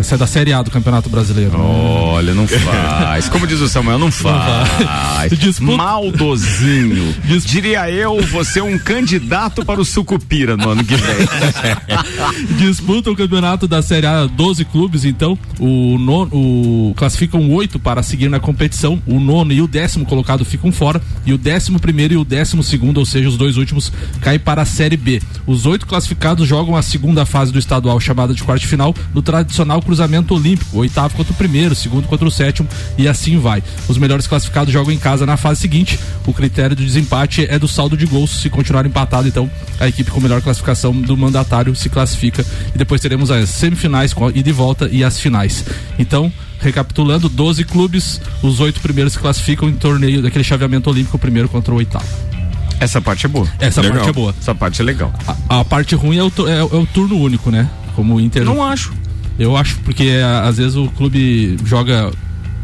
Essa é da Série A do Campeonato Brasileiro. Olha, não faz. Como diz o Samuel, não faz. Maldozinho. Diria eu, você é um candidato para o Sucupira no ano que vem. Disputa o campeonato da Série A 12 clubes, então. O nono, o, classificam oito para seguir na competição. O nono e o décimo colocado ficam fora. E o décimo primeiro e o décimo segundo, ou seja, os dois últimos, caem para a Série B. Os oito classificados jogam a segunda fase do estadual, chamada de quarto final, no tradicional cruzamento olímpico. Oitavo contra o primeiro, segundo contra o sétimo, e assim vai. Os melhores classificados jogam em casa na fase seguinte. O critério do desempate é do saldo de gols. Se continuar empatado, então a equipe com melhor classificação do mandatário se classifica. E depois teremos as semifinais com e volta e as finais. Então, recapitulando, 12 clubes, os oito primeiros se classificam em torneio daquele chaveamento olímpico, o primeiro contra o oitavo. Essa parte é boa. Essa Legal. parte é boa. Essa parte é legal. A, a parte ruim é o, é, é o turno único, né? Como o Inter. Não acho. Eu acho, porque a- às vezes o clube joga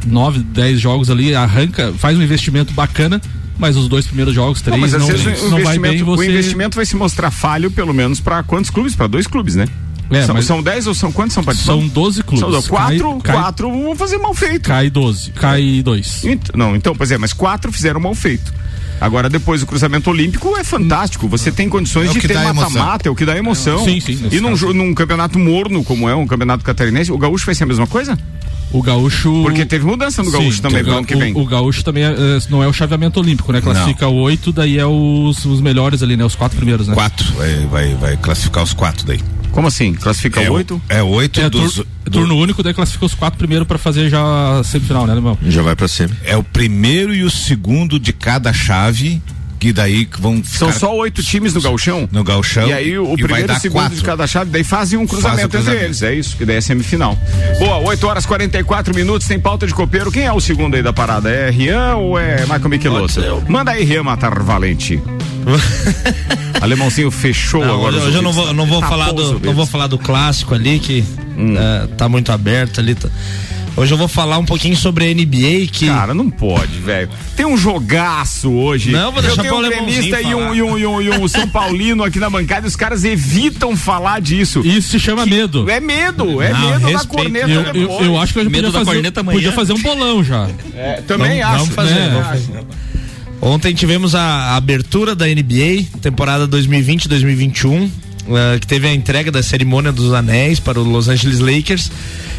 nove, dez jogos ali, arranca, faz um investimento bacana, mas os dois primeiros jogos, três, Não, mas às não, vezes o não vai bem, investimento, você... o investimento vai se mostrar falho, pelo menos, para quantos clubes? Para dois clubes, né? É, são, mas- são 10 ou são quantos são participantes? São 12 clubes. São 4, Cai- cai- 4 vão fazer mal feito. Cai 12, cai 2. Não, então, pois é, mas quatro fizeram mal feito. Agora, depois, o cruzamento olímpico é fantástico. Você tem condições É de ter mata-mata, é o que dá emoção. Sim, sim, E num, num campeonato morno, como é um campeonato catarinense, o gaúcho vai ser a mesma coisa? O gaúcho. Porque teve mudança no gaúcho Sim, também o, pro ano que vem. O, o gaúcho também é, é, não é o chaveamento olímpico, né? Classifica oito, daí é os, os melhores ali, né? Os quatro primeiros, né? Quatro, vai, vai, vai classificar os quatro daí. Como assim? Classifica é, oito? É oito É dos. tur- turno único, daí classifica os quatro primeiros pra fazer já a semifinal, né, irmão? Já vai pra cima. É o primeiro e o segundo de cada chave, que daí que vão São ficar só oito times no gauchão? no galchão. E aí o vai primeiro e dar o segundo quatro. de cada chave, daí fazem um cruzamento, Faz o cruzamento. entre eles. É isso, que daí é semifinal. Boa, 8 horas 44 minutos, tem pauta de copeiro. Quem é o segundo aí da parada? É Rian ou é Michael Michelotto? Manda aí, Rian Matar Valente. Alemãozinho fechou Não, agora. hoje, eu não vou, não vou Tapou falar do, não vou falar do clássico ali que eh, tá muito aberto ali. tá- Hoje eu vou falar um pouquinho sobre a NBA que Cara, não pode, velho. Tem um jogaço hoje. Não, vou deixar Eu tenho um gremista e um, e, um, e, um, e um São Paulino aqui na bancada e os caras evitam falar disso. Isso se chama medo. É medo, é Não, medo da respeito. corneta Eu, eu, eu acho que a gente Medo podia da fazer, podia fazer um bolão já. É, também Vamos- acho. vamos fazer, né? vamos fazer. Ontem tivemos a, a abertura da NBA, temporada 2020-2021, eh, que teve a entrega da cerimônia dos anéis para o Los Angeles Lakers,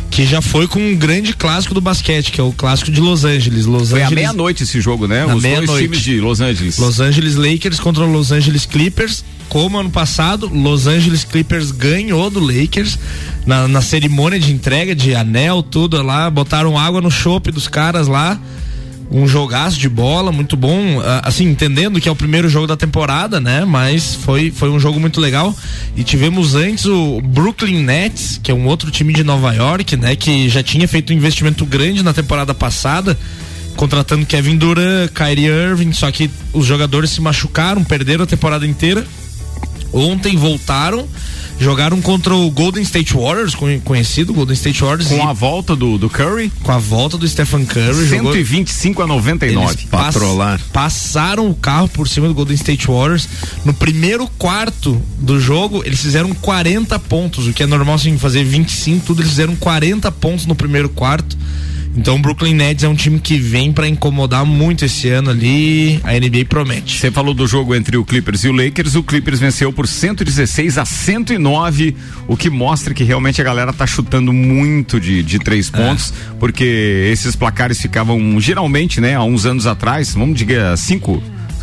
que já foi com um grande clássico do basquete, que é o clássico de Los Angeles. Los Foi à Angeles meia-noite esse jogo, né? Na Os dois times de Los Angeles. Los Angeles Lakers contra Los Angeles Clippers. Como ano passado, Los Angeles Clippers ganhou do Lakers na, na cerimônia de entrega de anel, tudo lá. Botaram água no chope dos caras lá. Um jogaço de bola, muito bom. ah, Assim, entendendo que é o primeiro jogo da temporada, né? Mas foi, foi um jogo muito legal. E tivemos antes o Brooklyn Nets, que é um outro time de Nova York, né? Que já tinha feito um investimento grande na temporada passada contratando Kevin Durant, Kyrie Irving, só que os jogadores se machucaram, perderam a temporada inteira. Ontem voltaram, jogaram contra o Golden State Warriors, conhe- conhecido Golden State Warriors, Com e a volta do, do Curry, com a volta do Stephen Curry, jogou, 125 a 99. eles pass- Patrolar. passaram o carro por cima do Golden State Warriors. No primeiro quarto do jogo, eles fizeram 40 pontos, o que é normal assim, fazer 25, tudo, eles fizeram 40 pontos no primeiro quarto. Então o Brooklyn Nets é um time que vem pra incomodar muito esse ano ali. A NBA promete. Você falou do jogo entre o Clippers e o Lakers. O Clippers venceu por 116 a 109, o que mostra que realmente a galera tá chutando muito de, de três pontos, porque esses placares ficavam geralmente, né, há uns anos atrás, vamos dizer, cinco.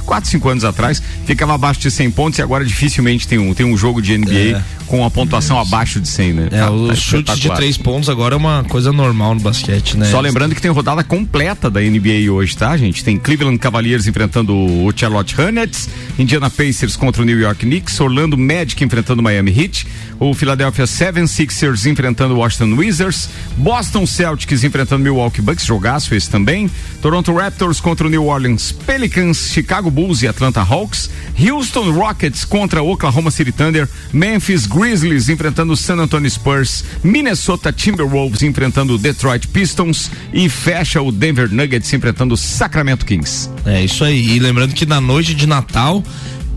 Quatro, cinco anos atrás, ficava abaixo de 100 pontos e agora dificilmente tem um, tem um jogo de NBA É. com a pontuação abaixo de 100, né? É, Tá- os tá chutes de espetacular. três pontos agora é uma coisa normal no basquete, né? Só lembrando que tem rodada completa da NBA hoje, tá, gente? Tem Cleveland Cavaliers enfrentando o Charlotte Hornets, Indiana Pacers contra o New York Knicks, Orlando Magic enfrentando o Miami Heat, o Philadelphia 76ers enfrentando o Washington Wizards, Boston Celtics enfrentando o Milwaukee Bucks, jogaço esse também, Toronto Raptors contra o New Orleans Pelicans, Chicago Bulls e Atlanta Hawks, Houston Rockets contra Oklahoma City Thunder, Memphis Grizzlies enfrentando San Antonio Spurs, Minnesota Timberwolves enfrentando Detroit Pistons e fecha o Denver Nuggets enfrentando Sacramento Kings. É isso aí. E lembrando que na noite de Natal,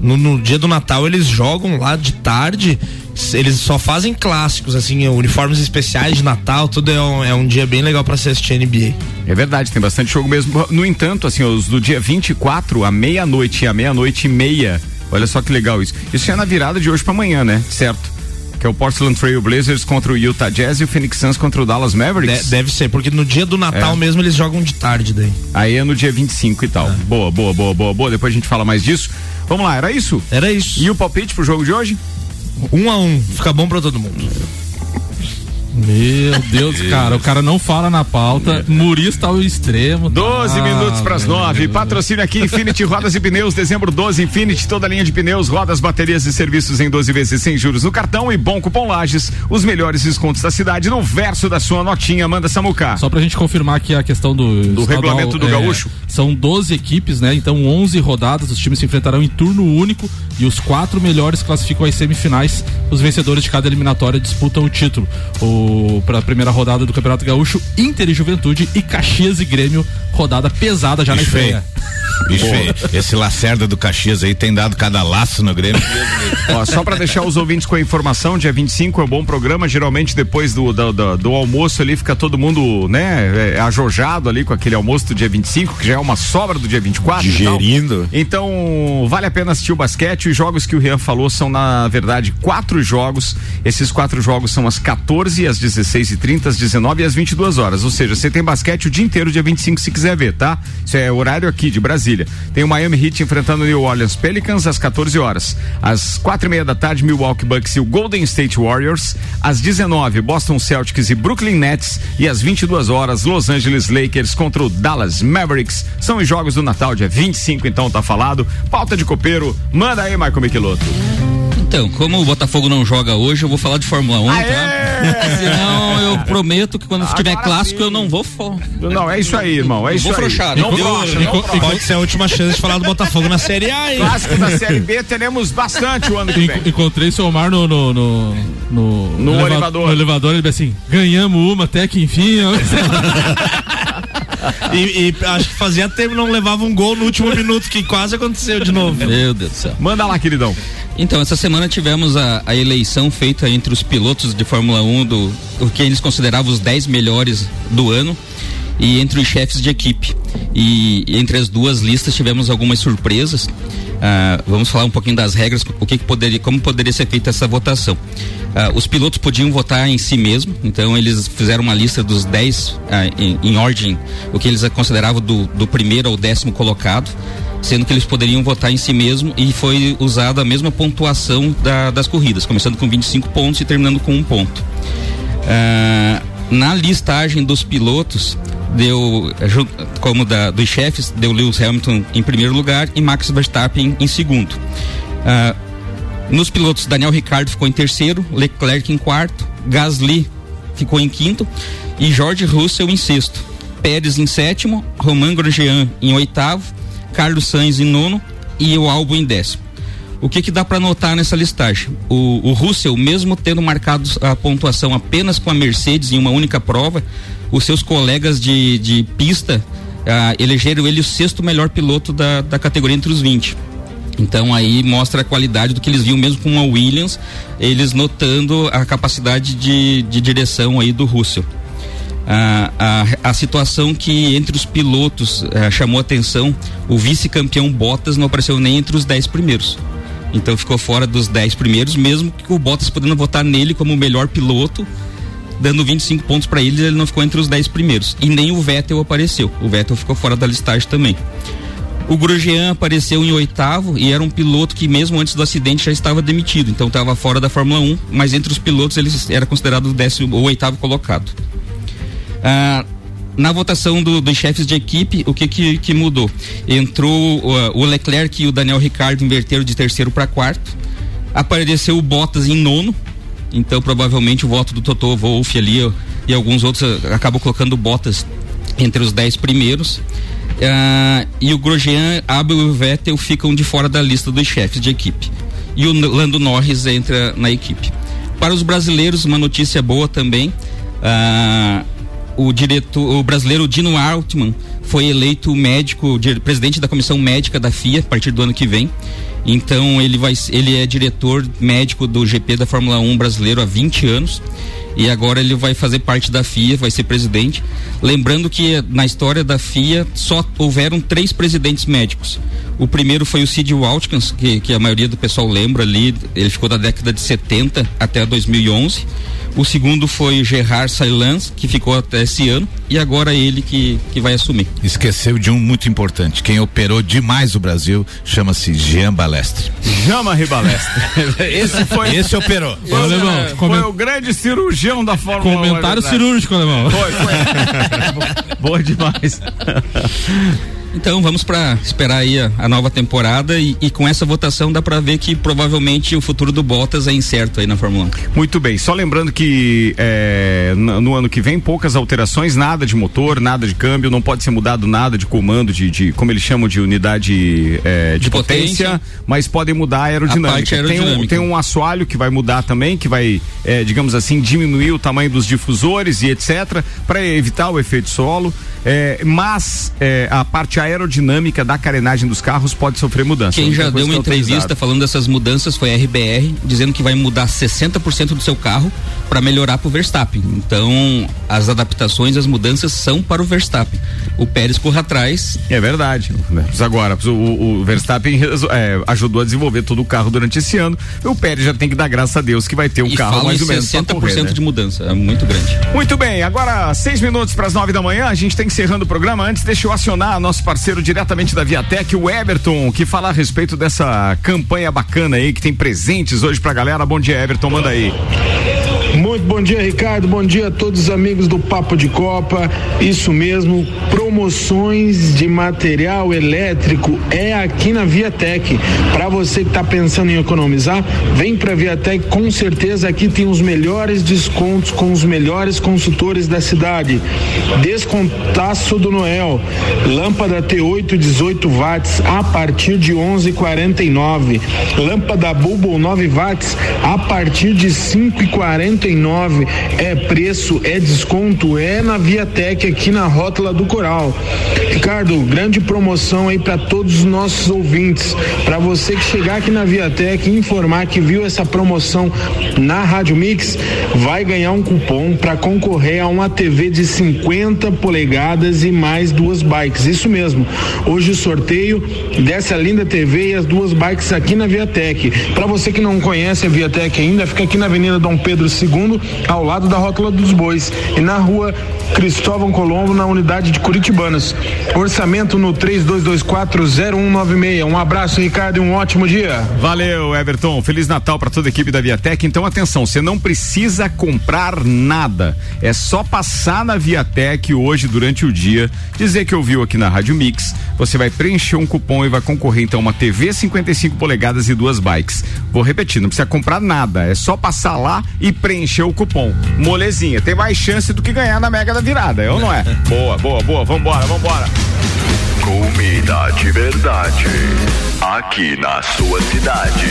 no, no dia do Natal, eles jogam lá de tarde. Eles só fazem clássicos, assim, uniformes especiais de Natal, tudo é um, é um dia bem legal pra se assistir NBA. É verdade, tem bastante jogo mesmo. No entanto, assim, os do dia 24 à meia-noite à meia-noite e meia. Olha só que legal isso. Isso é na virada de hoje pra amanhã, né? Certo. Que é o Portland Trail Blazers contra o Utah Jazz e o Phoenix Suns contra o Dallas Mavericks. De- deve ser, porque no dia do Natal É. mesmo eles jogam de tarde daí. Aí é no dia 25 e tal. Boa, boa, boa, boa, boa. Depois a gente fala mais disso. Vamos lá, era isso? Era isso. E o palpite pro jogo de hoje? Um a um, fica bom pra todo mundo. Meu Deus, cara, o cara não fala na pauta. Murista ao extremo. 12 Ah, minutos para as meu 9. Deus. Patrocínio aqui Infinity Rodas e Pneus, dezembro 12, Infinity, toda a linha de pneus, rodas, baterias e serviços em 12 vezes sem juros no cartão e bom cupom Lages. Os melhores descontos da cidade no verso da sua notinha. Manda Samuca. Só pra gente confirmar aqui a questão do, Do regulamento do gaúcho. São 12 equipes, né? Então 11 rodadas, os times se enfrentarão em turno único e os quatro melhores classificam as semifinais. Os vencedores de cada eliminatória disputam o título. O para a primeira rodada do Campeonato Gaúcho, Inter e Juventude e Caxias e Grêmio, rodada pesada já na Bicho estreia. Bicho feio. Esse Lacerda do Caxias aí tem dado cada laço no Grêmio. Ó, só para deixar os ouvintes com a informação, dia 25 é um bom programa. Geralmente depois do, do, do, do almoço ali fica todo mundo, né, é, ajojado ali com aquele almoço do dia 25, que já é uma sobra do dia 24. e tal. Digerindo. Então, vale a pena assistir o basquete. Os jogos que o Rian falou são, na verdade, quatro jogos. Esses quatro jogos são às 14, às 16 e 30 às 19 e às 22 horas. Ou seja, você tem basquete o dia inteiro, dia 25, se quiser ver, tá? Isso é horário aqui de Brasília. Tem o Miami Heat enfrentando o New Orleans Pelicans às 14 horas. Às quatro e meia da tarde, Milwaukee Bucks e o Golden State Warriors. Às 19, Boston Celtics e Brooklyn Nets. E às 22 horas, Los Angeles Lakers contra o Dallas Mavericks. São os jogos do Natal, dia 25, então tá falado. Pauta de copeiro, manda aí, Michael Michelotto. Então, como o Botafogo não joga hoje, eu vou falar de Fórmula 1, tá? Senão eu prometo que quando tiver clássico eu não vou for... Não, é isso aí, irmão. É isso vou aí. frouxar, Não não frouxa, vou- não. Pode ser a última chance de falar do Botafogo na Série A, hein? Clássico da Série B teremos bastante o ano que vem. En- Encontrei seu Omar no. No, no, no, No eleva- elevador. No elevador, ele disse assim: ganhamos uma até que enfim. ó." E, e acho que fazia tempo não levava um gol no último minuto, que quase aconteceu de novo. Meu Deus do céu. Manda lá, queridão. Então, essa semana tivemos a, a eleição feita entre os pilotos de Fórmula 1 do o que eles consideravam os 10 melhores do ano e entre os chefes de equipe. E entre as duas listas tivemos algumas surpresas. Ah, vamos falar um pouquinho das regras, o que, que poderia, como poderia ser feita essa votação. Ah, os pilotos podiam votar em si mesmo, então eles fizeram uma lista dos 10 ah, em, em ordem, o que eles consideravam do, do primeiro ao décimo colocado sendo que eles poderiam votar em si mesmo e foi usada a mesma pontuação da- das corridas, começando com 25 pontos e terminando com um ponto. Ah, na listagem dos pilotos, deu, como da, dos chefes, deu Lewis Hamilton em primeiro lugar e Max Verstappen em segundo. Ah, nos pilotos, Daniel Ricciardo ficou em terceiro, Leclerc em quarto, Gasly ficou em quinto e George Russell em sexto. Pérez em sétimo, Romain Grosjean em oitavo, Carlos Sainz em nono e o Albon em décimo. O que, que dá para notar nessa listagem? O, o Russell, mesmo tendo marcado a pontuação apenas com a Mercedes em uma única prova, os seus colegas de, de pista ah, elegeram ele o sexto melhor piloto da, da categoria entre os 20. Então aí mostra a qualidade do que eles viam mesmo com a Williams, eles notando a capacidade de, de direção aí do Russell. A, a, a situação que entre os pilotos eh, chamou atenção, o vice-campeão Bottas não apareceu nem entre os dez primeiros. Então ficou fora dos dez primeiros, mesmo que o Bottas podendo votar nele como o melhor piloto, dando 25 pontos para ele, ele não ficou entre os 10 primeiros. E nem o Vettel apareceu. O Vettel ficou fora da listagem também. O Grosjean apareceu em oitavo e era um piloto que mesmo antes do acidente já estava demitido, então estava fora da Fórmula 1, mas entre os pilotos ele era considerado o décimo ou oitavo colocado. Ah, na votação do- dos chefes de equipe, o que que, que mudou? Entrou uh, o Leclerc e o Daniel Ricciardo inverteram de terceiro para quarto. Apareceu o Bottas em nono. Então provavelmente o voto do Toto Wolff ali ó, e alguns outros uh, acabam colocando Bottas entre os dez primeiros. Ah, e o Grosjean, Abel e o Vettel ficam de fora da lista dos chefes de equipe. E o Lando Norris entra na equipe. Para os brasileiros, uma notícia boa também. Ah, o diretor, o brasileiro Dino Altman foi eleito médico, di- presidente da comissão médica da FIA a partir do ano que vem. Então ele vai, ele é diretor médico do GP da Fórmula 1 brasileiro há 20 anos e agora ele vai fazer parte da FIA, vai ser presidente. Lembrando que na história da FIA só houveram três presidentes médicos. O primeiro foi o Sid Watkins, que, que a maioria do pessoal lembra ali, ele ficou da década de 70 até 2011. O segundo foi Gerard Sailans, que ficou até esse ano, e agora ele que, que vai assumir. Esqueceu de um muito importante. Quem operou demais o Brasil chama-se Jean Balestre. Chama Ribalestre. Esse foi. Esse operou. Foi, é, comen- foi o grande cirurgião da Fórmula 1. Comentário é verdade. cirúrgico, alemão. Foi, foi. Boa demais. Então vamos para esperar aí a, a nova temporada e, e, com essa votação dá para ver que provavelmente o futuro do Bottas é incerto aí na Fórmula 1. Muito bem, só lembrando que é, no, no, ano que vem poucas alterações, nada de motor, nada de câmbio, não pode ser mudado nada de comando, de, de como eles chamam de unidade é, de, de potência, potência, mas podem mudar a aerodinâmica. A aerodinâmica. Tem, um, tem um assoalho que vai mudar também, que vai, é, digamos assim, diminuir o tamanho dos difusores e etc, para evitar o efeito solo. É, mas é, a parte aerodinâmica da carenagem dos carros pode sofrer mudança. Quem já deu uma entrevista falando dessas mudanças foi a RBR, dizendo que vai mudar 60% do seu carro para melhorar para o Verstappen. Então, as adaptações, as mudanças são para o Verstappen. O Pérez corre atrás. É verdade. Agora, o, o Verstappen é, ajudou a desenvolver todo o carro durante esse ano. O Pérez já tem que dar graças a Deus que vai ter um e carro mais ou menos 60% correr, né? de mudança. É muito grande. Muito bem, agora seis minutos para as nove da manhã, a gente tem encerrando o programa. Antes, deixa eu acionar nosso parceiro diretamente da Viatec, o Everton, que fala a respeito dessa campanha bacana aí, que tem presentes hoje pra galera. Bom dia, Everton, manda aí. Muito bom dia, Ricardo. Bom dia a todos os amigos do Papo de Copa. Isso mesmo, promoções de material elétrico é aqui na Viatec. Para você que está pensando em economizar, vem para a Viatec. Com certeza aqui tem os melhores descontos com os melhores consultores da cidade. Descontaço do Noel. Lâmpada T8 18 watts a partir de 11,49. Lâmpada Bulbo 9 watts a partir de 5,49 nove é preço, é desconto, é na Viatec aqui na rótula do Coral. Ricardo, grande promoção aí para todos os nossos ouvintes. Para você que chegar aqui na Viatec e informar que viu essa promoção na Rádio Mix, vai ganhar um cupom para concorrer a uma TV de 50 polegadas e mais duas bikes. Isso mesmo. Hoje o sorteio dessa linda TV e as duas bikes aqui na Viatec. Para você que não conhece a Viatec ainda, fica aqui na Avenida Dom Pedro II ao lado da Rótula dos Bois, e na rua Cristóvão Colombo, na unidade de Curitibanos. Orçamento no 32240196. Um abraço, Ricardo, e um ótimo dia. Valeu, Everton. Feliz Natal para toda a equipe da Viatec. Então, atenção, você não precisa comprar nada. É só passar na Viatec hoje durante o dia, dizer que ouviu aqui na Rádio Mix. Você vai preencher um cupom e vai concorrer então uma TV 55 polegadas e duas bikes. Vou repetir, não precisa comprar nada. É só passar lá e preencher o cupom. Molezinha, tem mais chance do que ganhar na Mega da Virada, é ou não é? boa, boa, boa. Vambora, vambora. Comida de verdade. Aqui na sua cidade.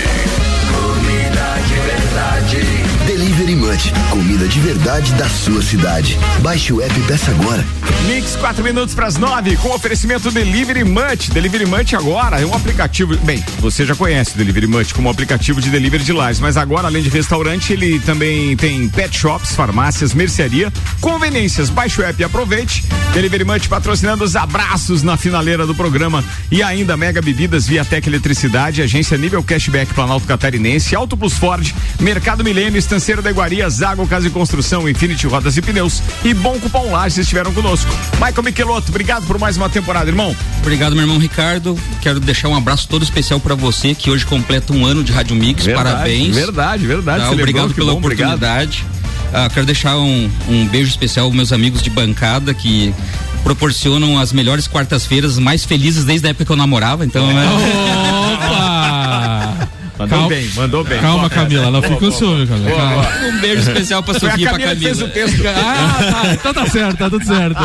Comida de verdade da sua cidade. Baixe o app e peça agora. Mix, quatro minutos para as nove, com oferecimento Delivery Munch. Delivery Munch agora é um aplicativo. Bem, você já conhece o Delivery Munch como aplicativo de delivery de lares, mas agora, além de restaurante, ele também tem pet shops, farmácias, mercearia, conveniências. Baixe o app e aproveite. Delivery Munch patrocinando os abraços na finaleira do programa e ainda Mega Bebidas, via Tec Eletricidade, agência nível cashback Planalto Catarinense, Auto Plus Ford, Mercado Milênio, Estanceiro da Iguaria, Zago Casa e Construção, Infinity Rodas e Pneus e Bom Cupom Lages estiveram conosco. Michael Michelotto, obrigado por mais uma temporada, irmão. Obrigado, meu irmão Ricardo. Quero deixar um abraço todo especial para você que hoje completa um ano de Rádio Mix. Verdade, Parabéns. Verdade, verdade. Tá, obrigado pela bom, oportunidade. Ah, quero deixar um, um beijo especial aos meus amigos de bancada que proporcionam as melhores quartas-feiras mais felizes desde a época que eu namorava, então. É... Mandou calma, bem, mandou bem. Calma, Camila, não fica ciúme, Camila. Boa, boa. Um beijo especial pra Sofia e pra Camila. Fez o texto. ah, tá, então tá certo, tá tudo certo.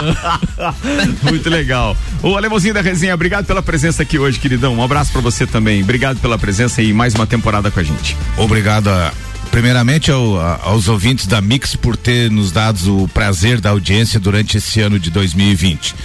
Muito legal. O Alemãozinho da Resenha, obrigado pela presença aqui hoje, queridão. Um abraço pra você também. Obrigado pela presença e mais uma temporada com a gente. Obrigado a primeiramente ao, aos ouvintes da Mix por ter nos dado o prazer da audiência durante esse ano de 2020.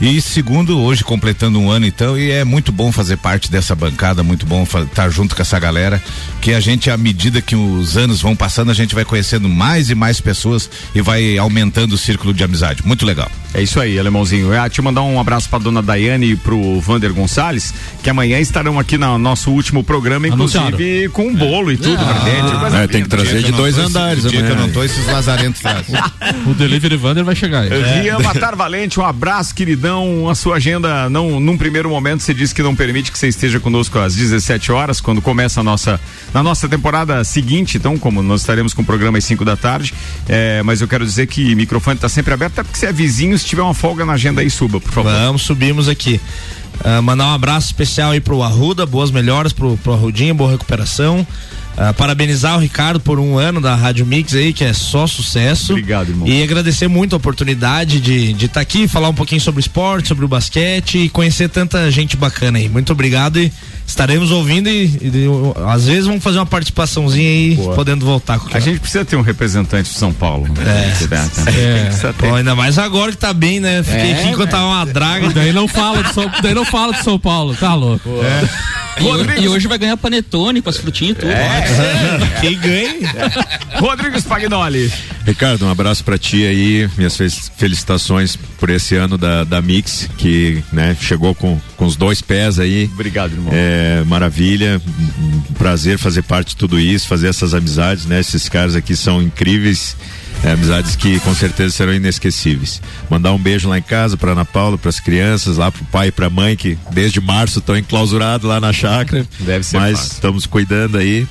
E segundo, hoje completando um ano então, e é muito bom fazer parte dessa bancada, muito bom estar junto com essa galera, que a gente, à medida que os anos vão passando, a gente vai conhecendo mais e mais pessoas e vai aumentando o círculo de amizade. Muito legal. É isso aí, alemãozinho. Eu te mandar um abraço pra dona Daiane e pro Vander Gonçalves, que amanhã estarão aqui no nosso último programa, inclusive Anunciado. com um bolo e tudo ah, pra gente. É, tem que trazer de dois andares, dia que eu não tô, esses lazarentos trazem. o Delivery Vander vai chegar aí. É. Rian Matar Valente, um abraço, queridão. A sua agenda, não, num primeiro momento, você disse que não permite que você esteja conosco às 17 horas, quando começa a nossa, na nossa temporada seguinte, então, como nós estaremos com o programa às 5 da tarde. É, mas eu quero dizer que o microfone está sempre aberto, até porque você é vizinho, se tiver uma folga na agenda aí, suba, por favor. Vamos, subimos aqui. Uh, mandar um abraço especial aí pro Arruda, boas melhoras pro, pro Arrudinho, boa recuperação. Uh, parabenizar o Ricardo por um ano da Rádio Mix aí, que é só sucesso. Obrigado, irmão. E agradecer muito a oportunidade de estar tá aqui, falar um pouquinho sobre o esporte, sobre o basquete e conhecer tanta gente bacana aí. Muito obrigado e estaremos ouvindo e, e, e às vezes vamos fazer uma participaçãozinha aí, Boa. podendo voltar. a gente precisa ter um representante de São Paulo. Né? É. é. Pô, ainda mais agora que tá bem, né? Fiquei é, aqui enquanto tava uma draga. Daí não fala de São, daí não fala de São Paulo, tá louco. É. E, e, hoje vai ganhar panetone com as frutinhas e tudo. É, quem ganha? É. Rodrigo Spagnoli. Ricardo, um abraço para ti aí, minhas felicitações por esse ano da, da Mix, que né, chegou com, com os dois pés aí. Obrigado, irmão. É, maravilha, um prazer fazer parte de tudo isso, fazer essas amizades, né? Esses caras aqui são incríveis. É, amizades que com certeza serão inesquecíveis. Mandar um beijo lá em casa para Ana Paula, para as crianças, lá pro pai e pra mãe que desde março estão enclausurados lá na chácara. Deve ser. Mas estamos cuidando aí.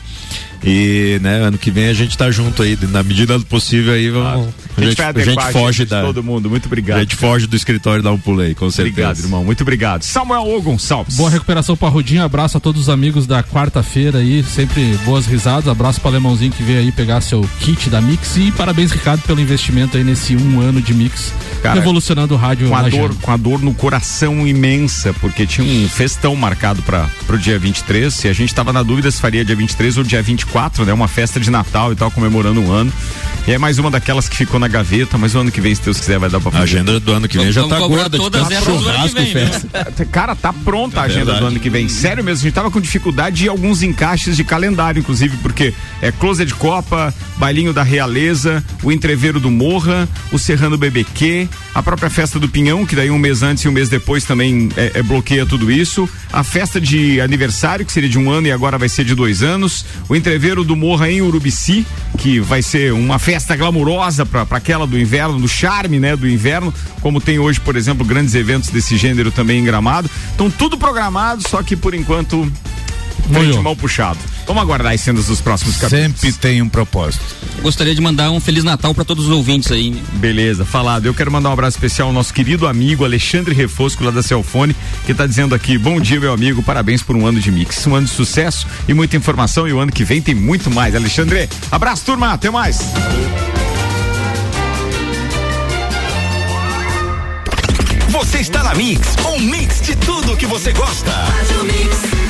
E, né, ano que vem a gente tá junto aí, na medida do possível aí, vamos. A gente, a gente, a gente foge da. Todo mundo, muito obrigado. A gente foge do escritório e dá um pulo aí, com certeza. Obrigado, irmão, muito obrigado. Samuel Gonçalves. Boa recuperação pra Rudinho, abraço a todos os amigos da quarta-feira aí, sempre boas risadas, abraço pro Alemãozinho que veio aí pegar seu kit da Mix e parabéns, Ricardo, pelo investimento aí nesse um ano de Mix, Cara, revolucionando o rádio. Com a, dor, com a dor no coração imensa, porque tinha um festão marcado para pro dia 23, e a gente tava na dúvida se faria dia 23 ou dia 24, né? Uma festa de Natal e tal, comemorando um ano. E é mais uma daquelas que ficou na gaveta, mas o ano que vem, se Deus quiser, vai dar pra fazer. A agenda do ano que vem já tá gorda de tanto churrasco vem, festa. Né? Cara, tá pronta a é agenda verdade. do ano que vem. Sério mesmo, a gente tava com dificuldade de alguns encaixes de calendário, inclusive, porque é Closet de Copa, Bailinho da Realeza, o Entreveiro do Morra, o Serrano BBQ, a própria festa do Pinhão, que daí um mês antes e um mês depois também é, é bloqueia tudo isso, a festa de aniversário, que seria de um ano e agora vai ser de dois anos, o Entreveiro do Morra em Urubici, que vai ser uma festa glamurosa para aquela do inverno, do charme, né, do inverno, como tem hoje, por exemplo, grandes eventos desse gênero também em Gramado. Então tudo programado, só que por enquanto Frente mal puxado. Vamos aguardar as cenas dos próximos capítulos. Sempre tem um propósito. Gostaria de mandar um Feliz Natal para todos os ouvintes aí. Beleza, falado. Eu quero mandar um abraço especial ao nosso querido amigo Alexandre Refosco, lá da Celfone, que está dizendo aqui: Bom dia, meu amigo, parabéns por um ano de mix. Um ano de sucesso e muita informação. E o ano que vem tem muito mais. Alexandre, abraço, turma. Até mais. Você está na Mix, um mix de tudo que você gosta. Faz o mix.